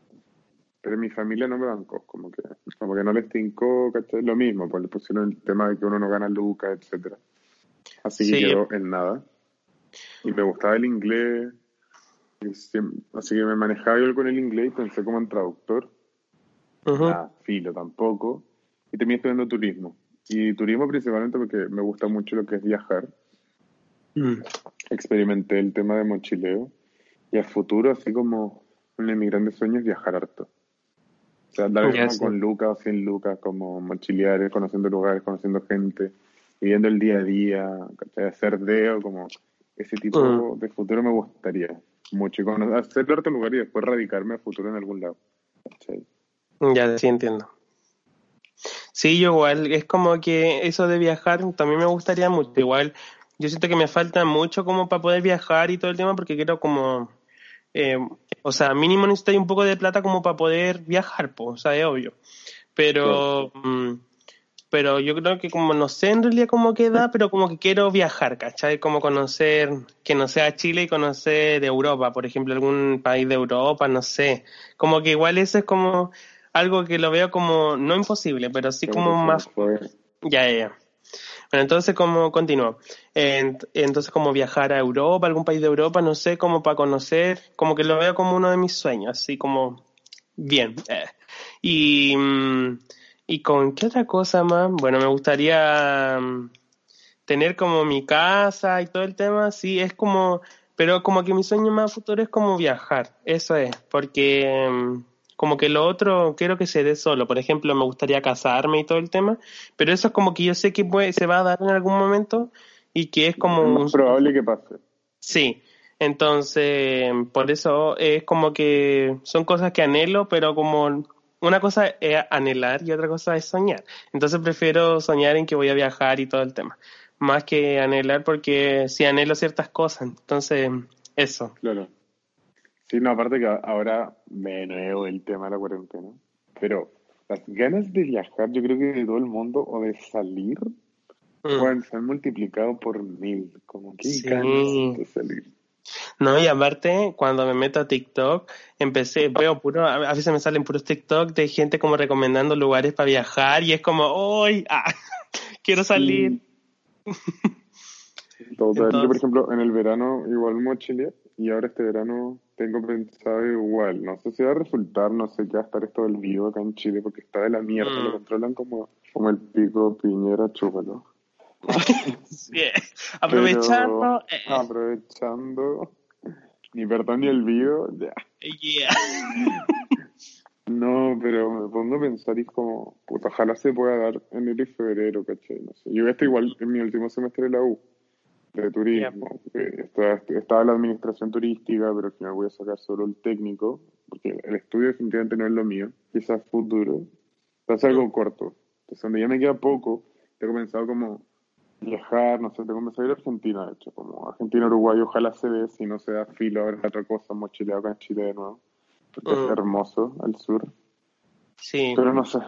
pero mi familia no me bancó, como que, como que no les tincó, ¿cachai? Lo mismo, pues le pusieron el tema de que uno no gana lucas, etcétera. Así que quedó en nada. Y me gustaba el inglés, así que me manejaba yo con el inglés y pensé como en traductor uh filo tampoco. Y terminé estudiando turismo. Y turismo principalmente porque me gusta mucho lo que es viajar. Mm. Experimenté el tema de mochileo. Y a futuro, así como uno de mis grandes sueños, viajar harto. O sea, andar con lucas o sin lucas, como mochilear, conociendo lugares, conociendo gente, viviendo el día a día, hacer deo, como ese tipo mm. de futuro me gustaría mucho. Y hacer harto lugar y después radicarme a futuro en algún lado. Ya, sí entiendo. Sí, yo igual, es como que eso de viajar también me gustaría mucho. Igual, yo siento que me falta mucho como para poder viajar y todo el tema porque quiero como, eh, o sea, mínimo necesito un poco de plata como para poder viajar, pues, o sea, es obvio. Pero, mm, pero yo creo que como no sé en realidad cómo queda, pero como que quiero viajar, ¿cachai? Como conocer, que no sea Chile y conocer de Europa, por ejemplo, algún país de Europa, no sé. Como que igual eso es como algo que lo veo como, no imposible, pero sí como más... Ya, ya, ya. Bueno, entonces, como continúo? entonces, como viajar a Europa, algún país de Europa, no sé, como para conocer, como que lo veo como uno de mis sueños, así como bien. Eh. Y, mm, y con qué otra cosa más? Bueno, me gustaría mm, tener como mi casa y todo el tema, sí, es como, pero como que mi sueño más futuro es como viajar, eso es, porque mm, como que lo otro quiero que se dé solo. Por ejemplo, me gustaría casarme y todo el tema, pero eso es como que yo sé que puede, se va a dar en algún momento y que es como... Es probable que pase. Sí, entonces por eso es como que son cosas que anhelo, pero como una cosa es anhelar y otra cosa es soñar. Entonces prefiero soñar en que voy a viajar y todo el tema, más que anhelar porque si anhelo ciertas cosas, entonces eso. Claro. Sí, no, aparte que ahora me nuevo el tema de la cuarentena. Pero las ganas de viajar, yo creo que de todo el mundo, o de salir, mm. se han multiplicado por mil. Como que ganas de salir. No, y aparte, cuando me meto a TikTok, empecé, veo puro, a veces me salen puros TikTok de gente como recomendando lugares para viajar y es como, ¡ay! [LAUGHS] Ah, quiero salir. [LAUGHS] Total. Yo, por ejemplo, en el verano igual mochilé y ahora este verano tengo pensado igual. No sé si va a resultar, no sé qué va a estar esto del vivo acá en Chile porque está de la mierda, lo mm. controlan como, como el pico piñera, chúpalo. Aprovechando. Eh. Aprovechando. Ni perdón ni el video, ya. [LAUGHS] no, pero me pongo a pensar y es como, pues ojalá se pueda dar en enero y febrero, ¿cachai? No sé. Yo estoy igual en mi último semestre de la U, de turismo. Estaba, estaba la administración turística, pero al final voy a sacar solo el técnico, porque el estudio definitivamente no es lo mío, quizás futuro. Entonces algo corto. Entonces, donde ya me queda poco, tengo pensado como viajar, no sé, tengo que salir a Argentina, de hecho, como Argentina, Uruguay, ojalá se dé, si no se da filo, a ver otra cosa, mochileado acá en Chile de nuevo, porque es mm. hermoso al sur. Sí. Pero no sé,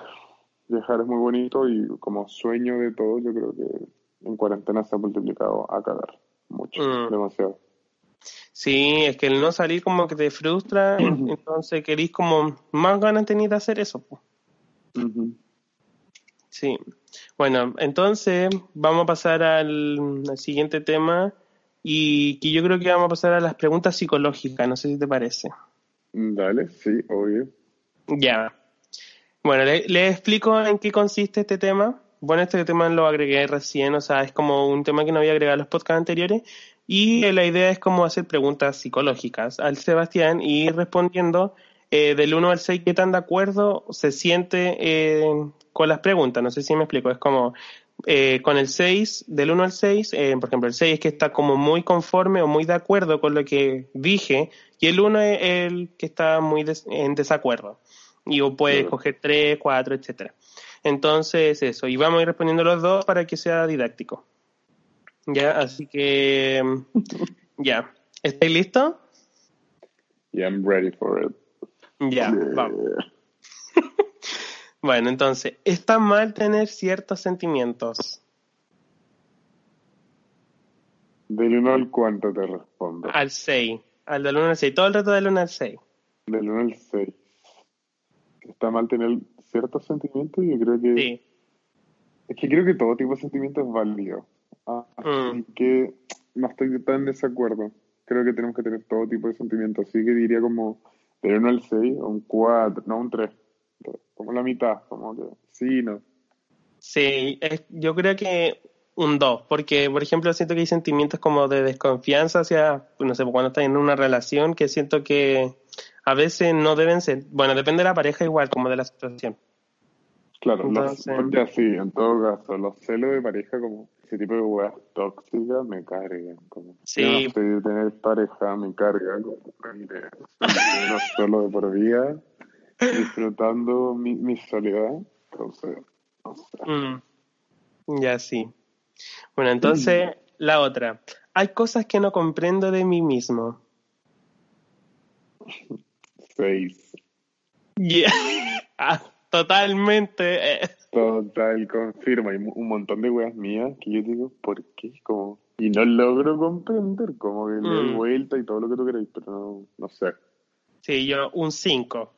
viajar es muy bonito y como sueño de todo, yo creo que en cuarentena se ha multiplicado a cagar, mucho, mm. demasiado. Sí, es que el no salir como que te frustra, [CLEARS THROAT] entonces querís como más ganas tener de hacer eso. Sí. Bueno, entonces vamos a pasar al, siguiente tema y que yo creo que vamos a pasar a las preguntas psicológicas, no sé si te parece. Dale, sí, obvio. Ya. Bueno, le, explico en qué consiste este tema. Bueno, este tema lo agregué recién, o sea, es como un tema que no había agregado en los podcasts anteriores. Y la idea es como hacer preguntas psicológicas al Sebastián y ir respondiendo eh, del 1 al 6 qué tan de acuerdo se siente eh, con las preguntas, no sé si me explico, es como eh, con el 6, del 1 al 6, eh, por ejemplo, el 6 es que está como muy conforme o muy de acuerdo con lo que dije, y el 1 es el que está muy en desacuerdo. Y o puede escoger 3, 4, etcétera. Entonces, eso, y vamos a ir respondiendo los dos para que sea didáctico. Ya, así que, ya. ¿Estáis listos? Yeah, I'm ready for it. Ya, vamos. [LAUGHS] Bueno, entonces, ¿está mal tener ciertos sentimientos? Del 1 al cuánto te respondo. Al 6. Al del 1 al 6. Todo el rato del 1 al 6. Del 1 al 6. ¿Está mal tener ciertos sentimientos? Yo creo que. Sí. Es que creo que todo tipo de sentimientos es válido. Así mm. que no estoy tan en desacuerdo. Creo que tenemos que tener todo tipo de sentimientos. Así que diría como del 1 al 6, un 4, no un 3 como la mitad, como que sí, no. Sí, yo creo que un 2, porque por ejemplo siento que hay sentimientos como de desconfianza hacia, no sé, cuando estás en una relación que siento que a veces no deben ser, bueno, depende de la pareja igual, como de la situación. Claro, Entonces, así, en todo caso, los celos de pareja como ese tipo de weas tóxicas me cargan, como sí. no de tener pareja me carga, como no [LAUGHS] solo de por vida disfrutando mi, mi soledad. Entonces, mm. Ya sí. Bueno, entonces, [CLEARS THROAT] la otra. Hay cosas que no comprendo de mí mismo. Seis. [LAUGHS] Yeah. Ah, totalmente. Total, confirma. Hay un montón de weas mías que yo digo, ¿por qué? Como, y no logro comprender, como que le doy mm. vuelta y todo lo que tú queréis, pero no, no sé. Sí, yo un 5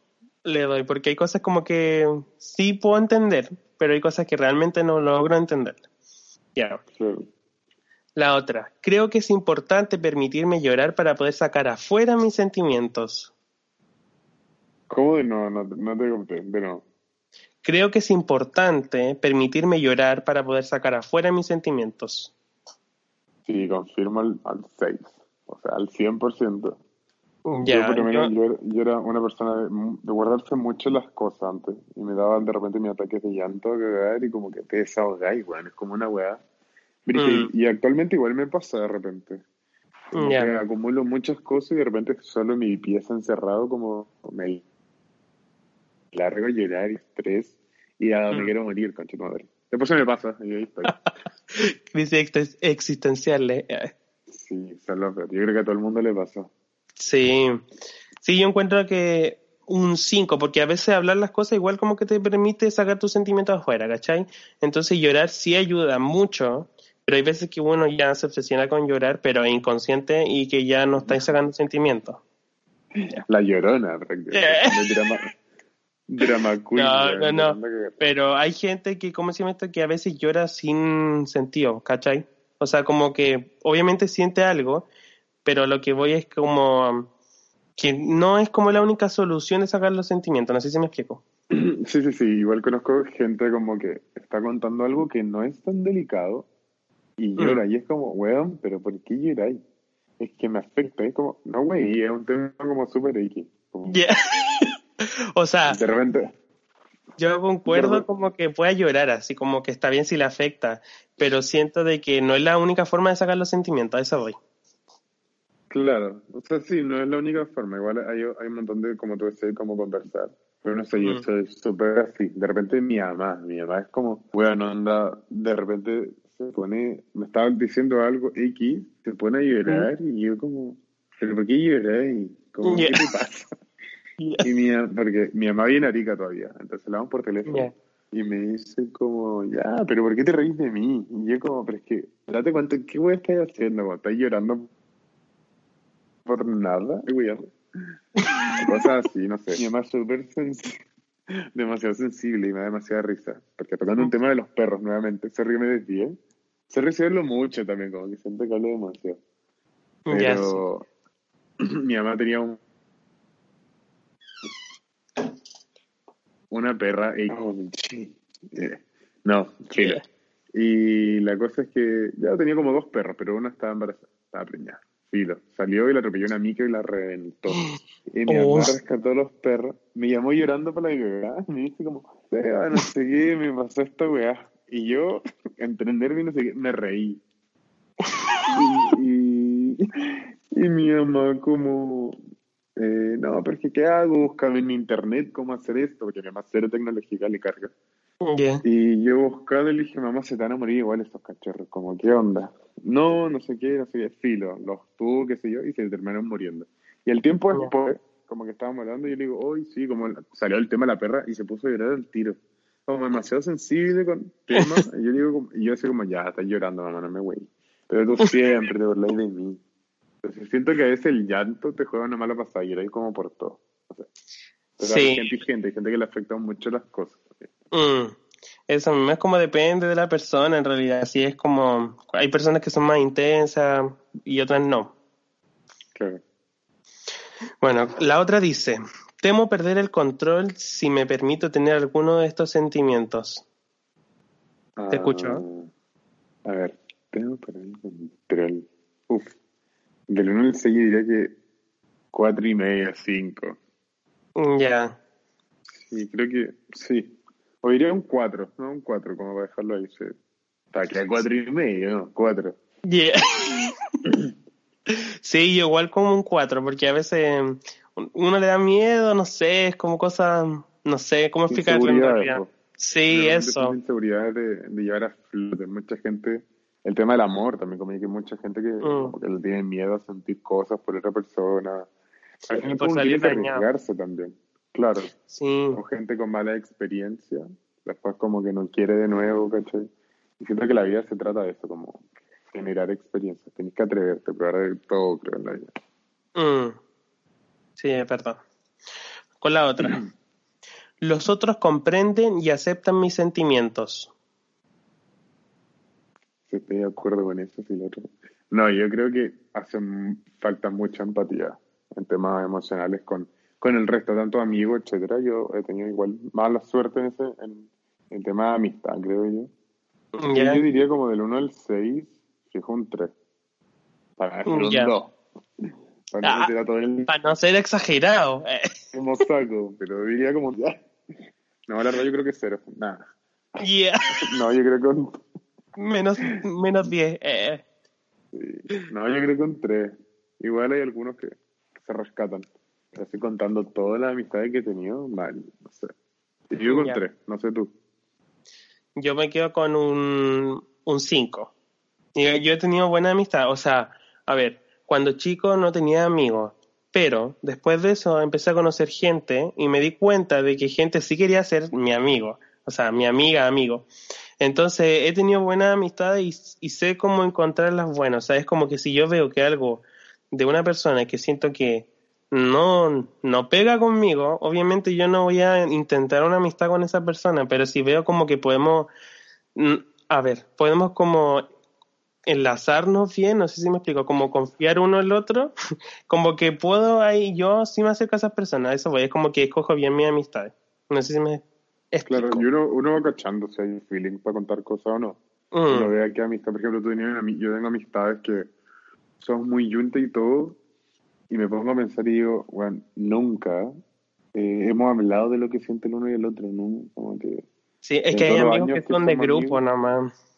le doy, porque hay cosas como que sí puedo entender, pero hay cosas que realmente no logro entender. Ya. La otra, creo que es importante permitirme llorar para poder sacar afuera mis sentimientos. ¿Cómo de no? No, te comprendo, no. Creo que es importante permitirme llorar para poder sacar afuera mis sentimientos. Sí, confirmo al, al 6, o sea, al 100% yo, yo, era una persona de, guardarse mucho las cosas antes y me daban de repente mis ataques de llanto y como que te desahogáis, weón, es como una weá. Mm. Y, actualmente igual me pasa de repente. acumulo muchas cosas y de repente solo mi pieza encerrado como me largo llorar estrés y a donde mm. quiero morir, concha madre. Después se me pasa y ahí estoy. [LAUGHS] Crisis existencial. Eh. Sí, yo creo que a todo el mundo le pasa. Sí, Sí, yo encuentro que un 5, porque a veces hablar las cosas igual como que te permite sacar tus sentimientos afuera, ¿cachai? Entonces llorar sí ayuda mucho, pero hay veces que uno ya se obsesiona con llorar, pero es inconsciente y que ya no está sacando sentimientos. La llorona, [LAUGHS] Drama [LAUGHS] queen. No, no, no. Pero hay gente que, ¿cómo se llama esto? Que a veces llora sin sentido, ¿cachai? O sea, como que obviamente siente algo, pero lo que voy es como que no es como la única solución de sacar los sentimientos. No sé si me explico. [CLEARS THROAT] Sí, sí, sí. Igual conozco gente como que está contando algo que no es tan delicado y mm. llora. Y es como, weón, pero ¿por qué lloráis? Es que me afecta. Es como, no, wey, es un tema como súper X. [LAUGHS] o sea, de repente. Yo concuerdo como que pueda llorar, así como que está bien si le afecta, pero siento de que no es la única forma de sacar los sentimientos, a eso voy. Claro, o sea, sí, no es la única forma, igual hay, hay un montón de, como tú decías, como conversar, pero no sé, yo mm. soy súper así, de repente mi mamá, mi mamá es como, bueno, anda, de repente se pone, me estaba diciendo algo X, se pone a llorar y yo como, pero ¿por qué lloras? Y como, ¿qué te pasa? [LAUGHS] Y mi, [LAUGHS] porque mi mamá viene a Arica todavía, entonces la vamos por teléfono. Y me dice como, ya, pero ¿por qué te reís de mí? Y yo como, pero es que, date cuenta, ¿qué voy a estar haciendo? Estás llorando por nada, Cosas así, no sé. Mi mamá es súper sensible, demasiado sensible y me da demasiada risa. Porque tocando un tema de los perros nuevamente, se ríe me desvía. Se ríe mucho también, como que siente que hablo demasiado. Pero [CLEARS THROAT] mi mamá tenía un una perra y... Eh, no, chile. Y la cosa es que ya tenía como dos perros, pero una estaba embarazada, estaba preñada. Filo. Salió y la atropelló una mica y la reventó. Y mi mamá rescató a los perros. Me llamó llorando para la cagada. Me dice como, no sé qué, me pasó esta weá. Y yo, [LAUGHS] entenderme no sé qué, me reí. [LAUGHS] y, y mi mamá como, eh, no, pero es que ¿qué hago? Buscaba en internet cómo hacer esto, porque además cero tecnológica le carga. Y yo buscaba y le dije, mamá, se te van a morir igual estos cachorros, como, ¿qué onda? No, no sé qué, no sé qué, filo, los tuvo, qué sé yo, y se terminaron muriendo. Y el tiempo después, como que estábamos hablando, yo le digo, hoy sí, como salió el tema de la perra y se puso a llorar al tiro. Como demasiado sensible con tema. y yo digo, y yo así como, ya, estás llorando, mamá, no me güey. Pero tú [LAUGHS] siempre te burlas de mí siento que a veces el llanto te juega una mala pasada y era como por todo. pero hay gente y gente, hay gente que le afecta mucho las cosas. Mm. Eso mismo es como depende de la persona en realidad. Así es como hay personas que son más intensas y otras no. Claro. Bueno, la otra dice, temo perder el control si me permito tener alguno de estos sentimientos. ¿Te escucho? Ah, a ver, temo perder el control. Uf. Del 1 al 6 diría que 4 y medio, 5. Ya. Sí, creo que sí. O diría un 4, ¿no? Un 4, como para dejarlo ahí. Sí. Está que 4 y medio, ¿no? 4. Yeah. [LAUGHS] sí, igual como un 4, porque a veces uno le da miedo, no sé, es como cosa, no sé, ¿cómo explicarlo en realidad? Sí, eso. Inseguridad de, de llevar a flote. Mucha gente el tema del amor también, como que hay mucha gente que, mm. le tiene miedo a sentir cosas por otra persona. Hay gente que quiere arriesgarse también, claro. Sí. O gente con mala experiencia, después como que no quiere de nuevo, ¿cachai? Y siento que la vida se trata de eso, como generar experiencias. Tienes que atreverte, probar de todo, creo, en la vida. Mm. Sí, es verdad. Con la otra. [CLEARS THROAT] Los otros comprenden y aceptan mis sentimientos estoy de acuerdo con eso, sí, otro. No, yo creo que hace falta mucha empatía en temas emocionales con, con el resto, tanto amigos, etcétera. Yo he tenido igual mala suerte en ese, en el tema de amistad, creo yo. Yo diría como del 1 al 6, fijo un 3. Para hacer un 2. Para, no ah, para no ser exagerado. Eh. Como saco, pero diría como ya. No, la verdad yo creo que cero. Nada. Yeah. No, yo creo que menos, menos 10. Eh. No, yo creo que con 3. Igual hay algunos que se rescatan. estoy contando todas las amistades que he tenido, mal, no sé. Yo con 3, no sé tú. Yo me quedo con un 5. Yo he tenido buena amistad. O sea, a ver, cuando chico no tenía amigos. Pero después de eso empecé a conocer gente y me di cuenta de que gente sí quería ser mi amigo, o sea, mi amiga, amigo. Entonces he tenido buena amistad y, sé cómo encontrarlas buenas. O sea, es como que si yo veo que algo de una persona que siento que no, no pega conmigo, obviamente yo no voy a intentar una amistad con esa persona, pero si veo como que podemos, mm, a ver, podemos como enlazarnos bien, no sé si me explico, como confiar uno en el otro, [LAUGHS] como que puedo ahí, yo sí me acerco a esas personas, eso voy, es como que escojo bien mi amistad. No sé si me. Claro, y uno, uno va cachando si hay un feeling para contar cosas o no. Mm. Uno ve que amistad, por ejemplo, tú yo tengo amistades que son muy juntas y todo, y me pongo a pensar y digo, bueno, nunca eh, hemos hablado de lo que siente el uno y el otro, ¿no? Como que... Sí, es que hay amigos que son de grupo nada más.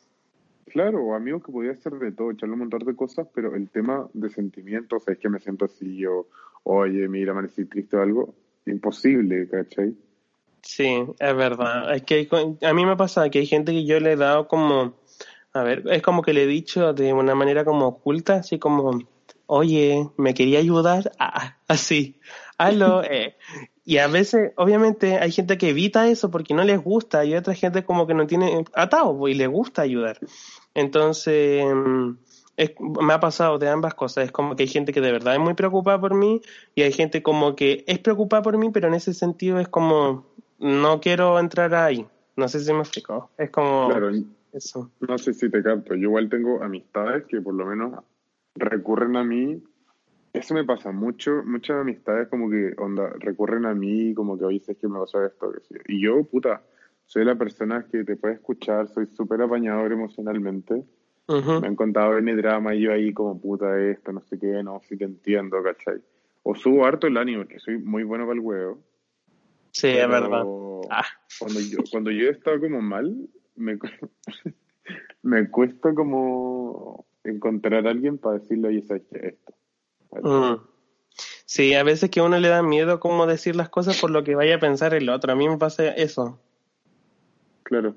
Claro, amigos que podía ser de todo, echarle un montón de cosas, pero el tema de sentimientos, es que me siento así, yo, oye, mira, amanecí triste o algo, imposible, ¿cachai? Sí, es verdad. Es que a mí me pasa que hay gente que yo le he dado como, a ver, es como que le he dicho de una manera como oculta, así como, oye, me quería ayudar, ah, [LAUGHS] así, hazlo. [LAUGHS] Eh. Y a veces, obviamente, hay gente que evita eso porque no les gusta y otra gente como que no tiene atado pues, y le gusta ayudar. Entonces, mm, me ha pasado de ambas cosas. Es como que hay gente que de verdad es muy preocupada por mí y hay gente como que es preocupada por mí, pero en ese sentido es como, no quiero entrar ahí. No sé si me explico. Es como claro, eso. No sé si te capto. Yo igual tengo amistades que por lo menos recurren a mí eso me pasa mucho, muchas amistades como que onda, recurren a mí, como que hoy sé que me pasó esto. Y yo, puta, soy la persona que te puede escuchar, soy súper apañador emocionalmente. Me han contado en el drama y yo ahí como puta esto, no sé qué, no, sí te entiendo, ¿cachai? O subo harto el ánimo, que soy muy bueno para el huevo. Sí, es verdad. Ah. Cuando, yo, cuando yo he estado como mal, me, [LAUGHS] me cuesta como encontrar a alguien para decirle, oye, ¿sabes qué? Esto. Mm. Sí, a veces que a uno le da miedo cómo decir las cosas por lo que vaya a pensar el otro. A mí me pasa eso. Claro,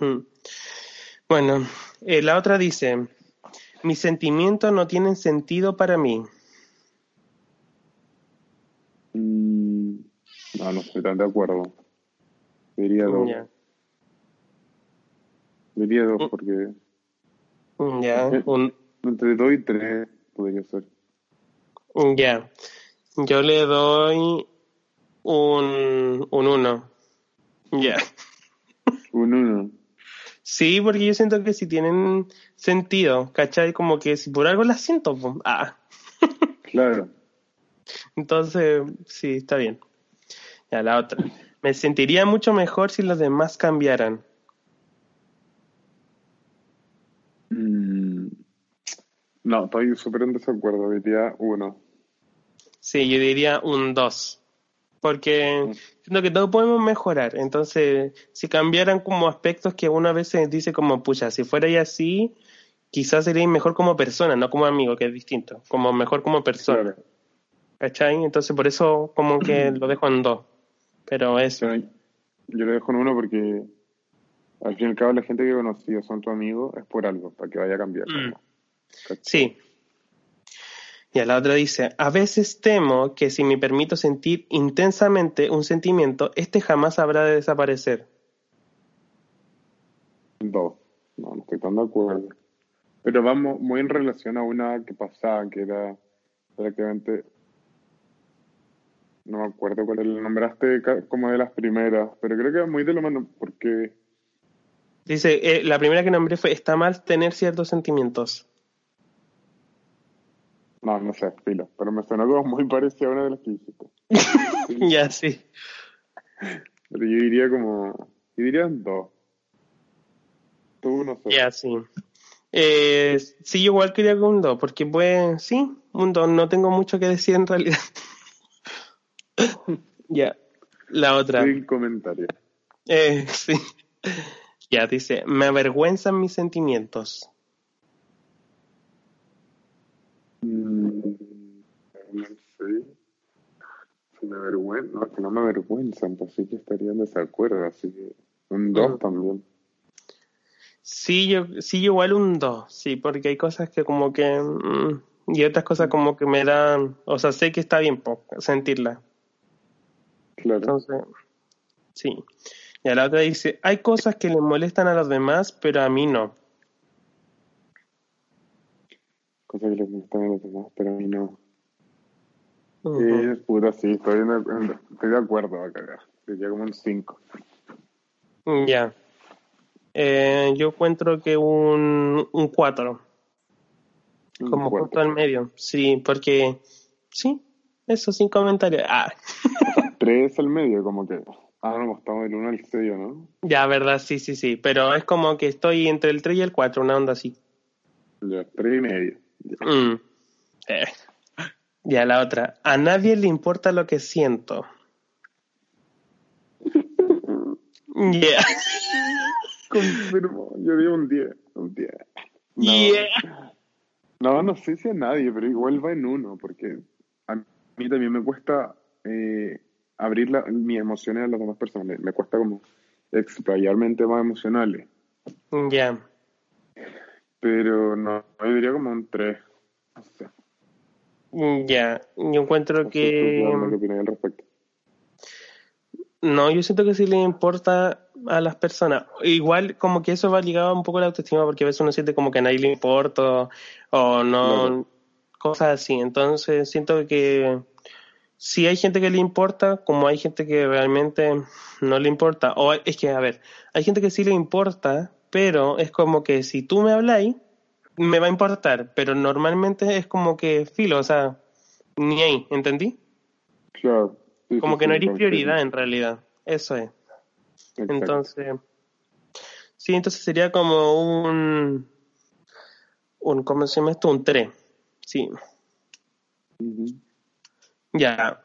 mm. Bueno, eh, la otra dice, mis sentimientos no tienen sentido para mí. No, no estoy tan de acuerdo. Diría dos. Diría dos porque... Ya, eh, un entre 2 y 3 podría ser. Ya. Yo le doy un 1. Un ya. Un 1. Sí, porque yo siento que si tienen sentido, ¿cachai? Como que si por algo las siento, ah. claro. Entonces, sí, está bien. Ya, la otra. Me sentiría mucho mejor si los demás cambiaran. No, estoy súper en desacuerdo, diría uno. Sí, yo diría un dos. Porque mm. siento que todos podemos mejorar. Entonces, si cambiaran como aspectos que uno a veces dice como, pucha, si fuera ya así, quizás sería mejor como persona, no como amigo, que es distinto. Como mejor como persona. ¿Cachai? Entonces, por eso como que [CLEARS THROAT] lo dejo en dos. Pero eso. yo lo dejo en uno porque al fin y al cabo la gente que he conocido son tu amigo es por algo, para que vaya a cambiar. Mm. Sí. Y a la otra dice, a veces temo que si me permito sentir intensamente un sentimiento, este jamás habrá de desaparecer. Dos. No, no estoy tan de acuerdo. Pero vamos muy en relación a una que pasaba, que era prácticamente... No me acuerdo cuál era, nombraste como de las primeras, pero creo que era muy de lo malo, porque... Dice, eh, la primera que nombré fue, está mal tener ciertos sentimientos. No, no sé, filo, pero me sonó como muy parecido a una de las que dijiste. [LAUGHS] ya, sí. Pero yo diría como, yo diría dos. Tú no sé. Ya, sí. Eh, sí, yo igual quería con un dos, porque pues, sí, un dos, no tengo mucho que decir en realidad. [LAUGHS] [LAUGHS] ya, la otra. Sin comentario. Eh, [LAUGHS] sí. Ya, dice, me avergüenzan mis sentimientos. Mm, no sé. Si me avergüenza, no, que no me avergüenzan, pues sí que estaría en desacuerdo, así que un 2 mm. también. Sí, yo, sí, igual un 2, sí, porque hay cosas que como que, mm, y otras cosas como que me dan, o sea, sé que está bien sentirla. Claro. Entonces, sí. Y a la otra dice, hay cosas que le molestan a los demás, pero a mí no. Cosas que le molestan a los demás, pero a mí no. Sí, es pura, sí, estoy, estoy de acuerdo acá. Sería como un 5. Ya. Eh, yo encuentro que un 4. como justo al medio. Sí, porque. Sí, eso sin comentarios. Ah. [LAUGHS] 3 al medio, como que. Ah, no, estamos del 1 al 6, ¿no? Ya, verdad, sí, sí, sí. Pero es como que estoy entre el 3 y el 4, una onda así. Ya, 3 y medio. Mm. Eh. Ya, la otra. A nadie le importa lo que siento. [LAUGHS] Yeah. Confirmo, yo digo un 10. Un 10. No. Yeah. No, no sé si a nadie, pero igual va en uno, porque a mí también me cuesta eh, abrir la, mis emociones a las demás personas. Me, cuesta como explayarme en temas emocionales. Ya. Pero no, yo diría como un 3. No sé. Ya, yo encuentro que... al respecto? No, yo siento que sí le importa a las personas. Igual como que eso va ligado un poco a la autoestima porque a veces uno siente como que a nadie le importa o, no, cosas así. Entonces siento que si hay gente que le importa, como hay gente que realmente no le importa. O es que, a ver, hay gente que sí le importa, pero es como que si tú me habláis, me va a importar, pero normalmente es como que filo, o sea, ni ahí, ¿entendí? Claro. como que no eres prioridad en realidad, eso es. Entonces, sí, entonces sería como un, un ¿cómo se llama esto? Un 3, sí. Ya,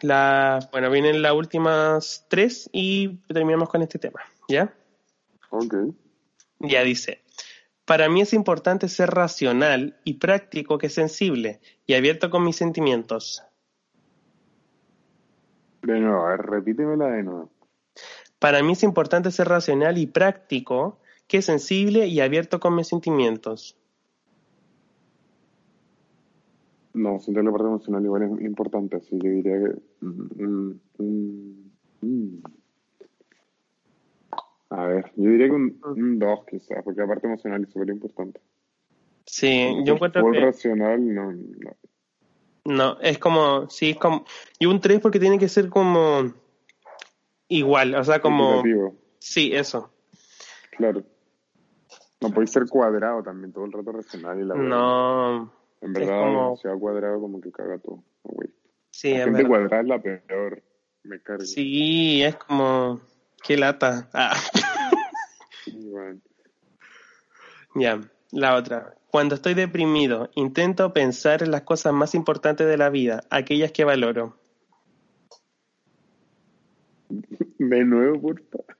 la, bueno, vienen las últimas tres y terminamos con este tema, ¿ya? Ok. Ya dice, para mí es importante ser racional y práctico que sensible y abierto con mis sentimientos. De nuevo, a ver, repítemela de nuevo. Para mí es importante ser racional y práctico que sensible y abierto con mis sentimientos. No, siento que la parte emocional igual es importante, así que diría que... Mm, mm, mm, a ver, yo diría que un 2 quizás, porque la parte emocional es súper importante. Sí, yo encuentro que... racional, no, no. No, es como, sí, es como... Y un 3 porque tiene que ser como igual, o sea, como... Sí, eso. Claro. No podéis ser cuadrado también todo el rato racional y la No. En verdad, como... ha cuadrado como que caga todo. Sí, la gente cuadrada es la peor. Me carga. Sí, es como... Qué lata. Ah. Ya, la otra. Cuando estoy deprimido, intento pensar en las cosas más importantes de la vida, aquellas que valoro. [LAUGHS] De nuevo, por favor.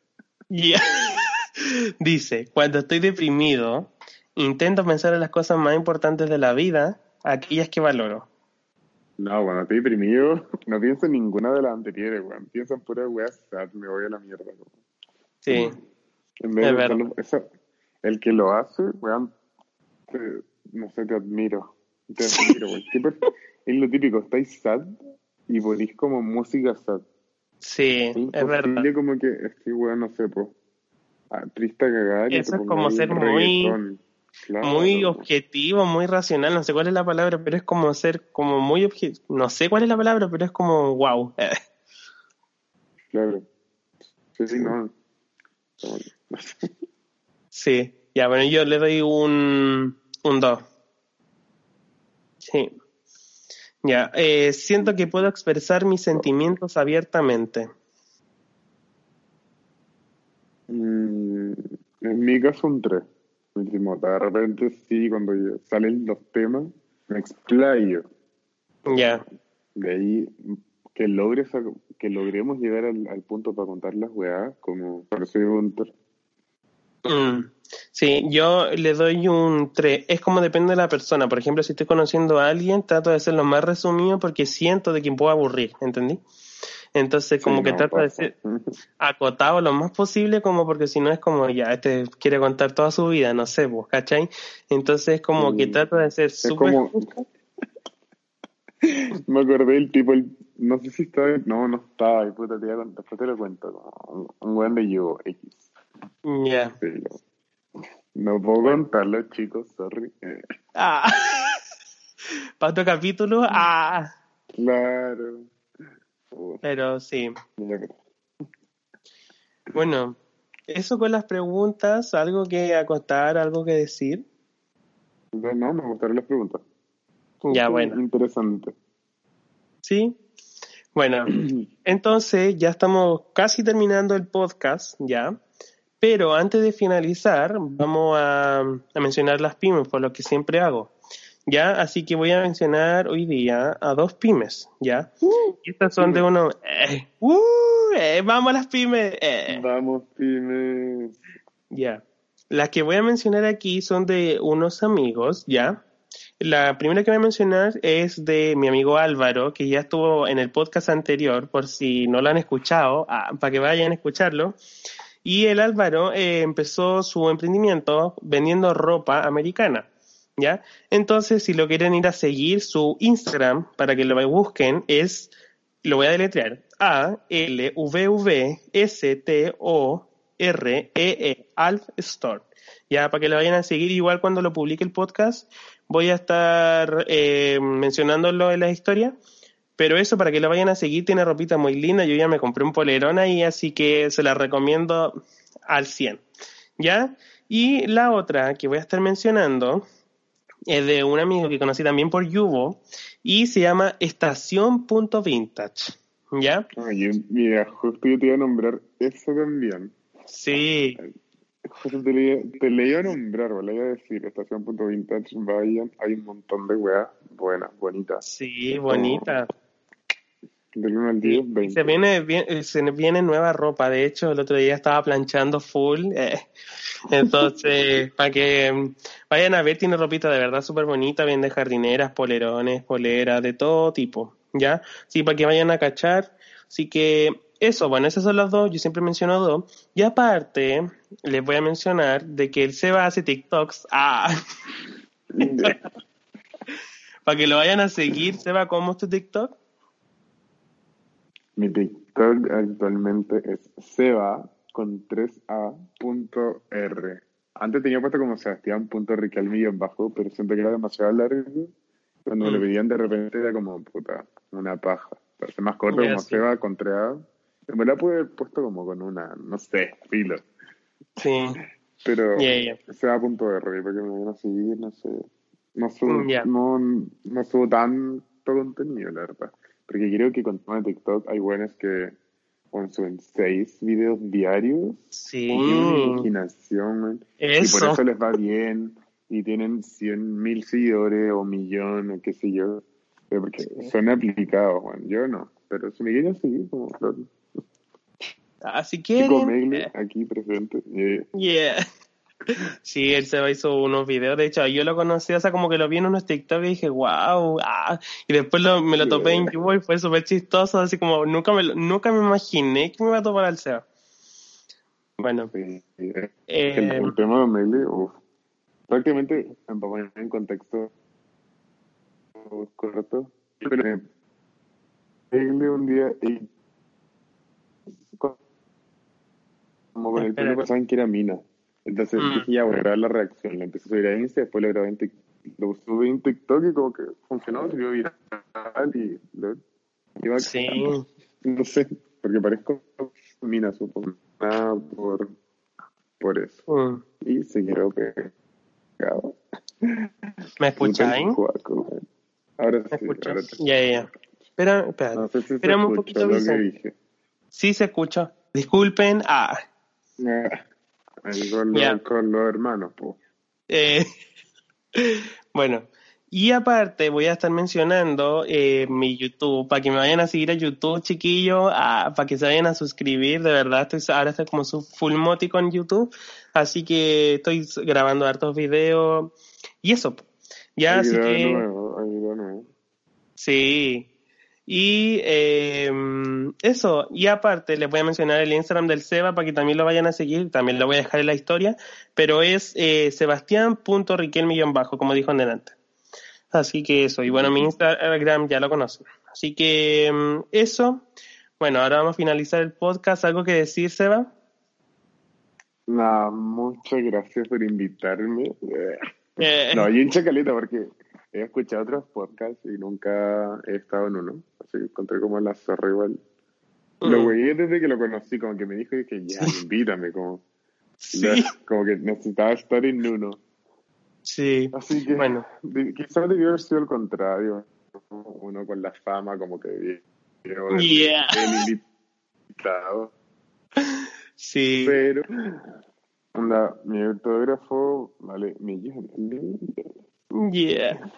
[LAUGHS] Dice, cuando estoy deprimido, intento pensar en las cosas más importantes de la vida, aquellas que valoro. No, cuando estoy deprimido, [LAUGHS] no pienso en ninguna de las anteriores, weón. Pienso en pura weá me voy a la mierda. Sí. En vez de el que lo hace, weón, no sé, te admiro. Te admiro, weón. es lo típico, estáis sad y ponís como música sad. Sí, es, verdad. como que, es que, weón, no sé, pues, triste a cagar. Eso es como ser muy, muy objetivo, muy racional, no sé cuál es la palabra, pero es como ser como muy objetivo, no sé cuál es la palabra, pero es como wow. [LAUGHS] claro. Sí, sí, no. sí, ya, bueno, yo le doy un, un 2. Sí. Ya, eh, siento que puedo expresar mis sentimientos abiertamente. Mm, en mi caso un 3. De repente sí, cuando salen los temas, me explayo. Ya. De ahí que logres que logremos llegar al, punto para contar las weas, como por eso un mm. Sí, yo le doy un 3. Es como depende de la persona. Por ejemplo, si estoy conociendo a alguien, trato de ser lo más resumido porque siento de que puedo aburrir, ¿entendí? Entonces, como que trata de ser [LAUGHS] acotado lo más posible, como porque si no es como, ya, este quiere contar toda su vida, no sé, vos, ¿cachai? Entonces, como que trata de ser súper... [LAUGHS] Me acordé el tipo, el, no sé si estaba, no, no estaba, puta, te después te lo cuento, un, buen de yo, X. Ya. no puedo contarlo, chicos, sorry. Ah. [LAUGHS] Para otro capítulo, ah. Claro. Pero sí. Bueno, eso con las preguntas, algo que acotar, algo que decir. No, me gustaron las preguntas. Ya, bueno. Interesante. Sí. Bueno, [CLEARS THROAT] entonces ya estamos casi terminando el podcast, ya. Pero antes de finalizar, vamos a, a mencionar las pymes, por lo que siempre hago. ¿Ya? Así que voy a mencionar hoy día a dos pymes, ¿ya? Uh, estas son de uno... Eh, uh, eh, ¡Vamos a las pymes! Eh. Vamos, pymes. Ya. Las que voy a mencionar aquí son de unos amigos, ¿ya? La primera que voy a mencionar es de mi amigo Álvaro, que ya estuvo en el podcast anterior, por si no lo han escuchado, ah, para que vayan a escucharlo. Y el Álvaro empezó su emprendimiento vendiendo ropa americana. ¿Ya? Entonces, si lo quieren ir a seguir, su Instagram, para que lo busquen, es, lo voy a deletrear, A, L, V, V, S, T, O, R, E, E, Alf Store. Ya, para que lo vayan a seguir, igual cuando lo publique el podcast, voy a estar eh, mencionándolo en la historia. Pero eso, para que lo vayan a seguir, tiene ropita muy linda. Yo ya me compré un polerón ahí, así que se la recomiendo al 100. ¿Ya? Y la otra que voy a estar mencionando es de un amigo que conocí también por Yubo y se llama Estación.vintage. ¿Ya? Oye, mira, justo yo te iba a nombrar eso también. Sí. Justo te, le, te le iba a nombrar, o le iba a decir, Estación.vintage, vayan, hay un montón de weas buenas, bonitas. Sí, bonitas. Del 1 al 10, 20. Se viene, se viene nueva ropa. De hecho, el otro día estaba planchando full. [LAUGHS] Eh, entonces, para que mm, vayan a ver, tiene ropita de verdad súper bonita, vende jardineras, polerones, poleras, de todo tipo, ¿ya? Sí, para que vayan a cachar. Así que eso, bueno, esas son las dos, yo siempre menciono dos. Y aparte, les voy a mencionar de que el Seba hace TikToks. [LAUGHS] ¡Ah! [LAUGHS] para que lo vayan a seguir, Seba, ¿cómo es tu TikTok? Mi TikTok actualmente es Seba con 3A.R. Antes tenía puesto como Sebastián.riquelme bajo, pero siento que era demasiado largo. Cuando me lo mm. pedían de repente era como, puta, una paja. Parece más corto como Seba con 3A. Me la pude haber puesto como con una, no sé, filo. Sí. Pero yeah, Seba.r, para que me vayan a seguir, no sé. No subo, mm, no, no subo tanto contenido, la verdad. Porque creo que con todo TikTok hay buenos que suben seis videos diarios. Sí. imaginación, Eso. Y por eso les va bien. Y tienen cien mil seguidores o millones, qué sé yo. Porque son aplicados, Juan. Yo no. Pero si me quieren seguir, como Así que. aquí presente. yeah. Sí, él se hizo unos videos, de hecho, yo lo conocí, o sea, como que lo vi en unos TikTok y dije, wow, ah", y después me lo topé en YouTube y fue súper chistoso, así como nunca me, nunca me imaginé que me iba a topar al SEO. Bueno. Sí, eh, el, tema de Meli, prácticamente, en contexto correcto, pero Meli un día, y, como con el que era mina. Entonces mm. dije, ya voy a grabar la reacción. La empecé a subir a Insta, después lo grabé en TikTok. Lo subí en TikTok y como que funcionó, se vio viral y lo iba Sí. No sé, porque parezco mina, supongo. Nada por, por eso. Mm. Y se quedó pegado. ¿Me escucháis? Ahora sí, ahora sí. Ya, ya. Espera, espera. No sé si Esperamos un poquito. Sí se escucha. Disculpen. Ah. Con, los, hermanos, eh, [LAUGHS] bueno, y aparte voy a estar mencionando eh, mi YouTube, para que me vayan a seguir a YouTube, chiquillo, para que se vayan a suscribir, de verdad, estoy, ahora estoy como su full moti con YouTube, así que estoy grabando hartos videos y eso. Ya, así que... Sí, y eh, eso, y aparte les voy a mencionar el Instagram del Seba para que también lo vayan a seguir, también lo voy a dejar en la historia, pero es eh, sebastián.riquelme-bajo, como dijo en delante. Así que eso. Y bueno, mi Instagram ya lo conocen. Así que mm, eso. Bueno, ahora vamos a finalizar el podcast. ¿Algo que decir, Seba? Nada, muchas gracias por invitarme. Eh. No, yo hincha caleta porque he escuchado otros podcasts y nunca he estado en uno. Así que encontré como la zorra igual. Lo mm. güey desde que lo conocí, como que me dijo que ya, invítame, como, como que necesitaba estar en uno. Sí. Así que, bueno. quizás debió haber sido el contrario. Uno con la fama, como que yeah. el invitado. Sí. Pero, onda, mi autógrafo vale millones. Yeah.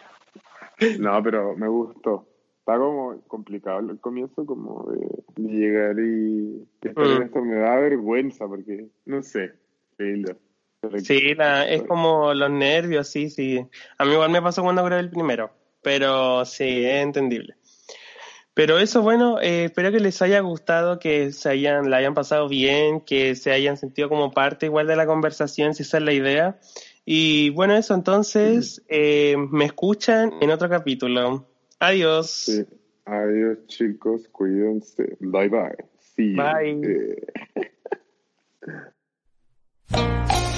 No, pero me gustó. Está como complicado el comienzo, como de, llegar y estar en esto. Me da vergüenza porque, no sé, Sí, es como los nervios, sí, sí. A mí igual me pasó cuando grabé el primero, pero sí, es entendible. Pero eso, bueno, eh, espero que les haya gustado, que se hayan, la hayan pasado bien, que se hayan sentido como parte igual de la conversación, si esa es la idea. Y bueno, eso entonces, eh, me escuchan en otro capítulo. Adiós. Adiós, chicos. Cuídense. Bye bye. Bye. Eh. [LAUGHS]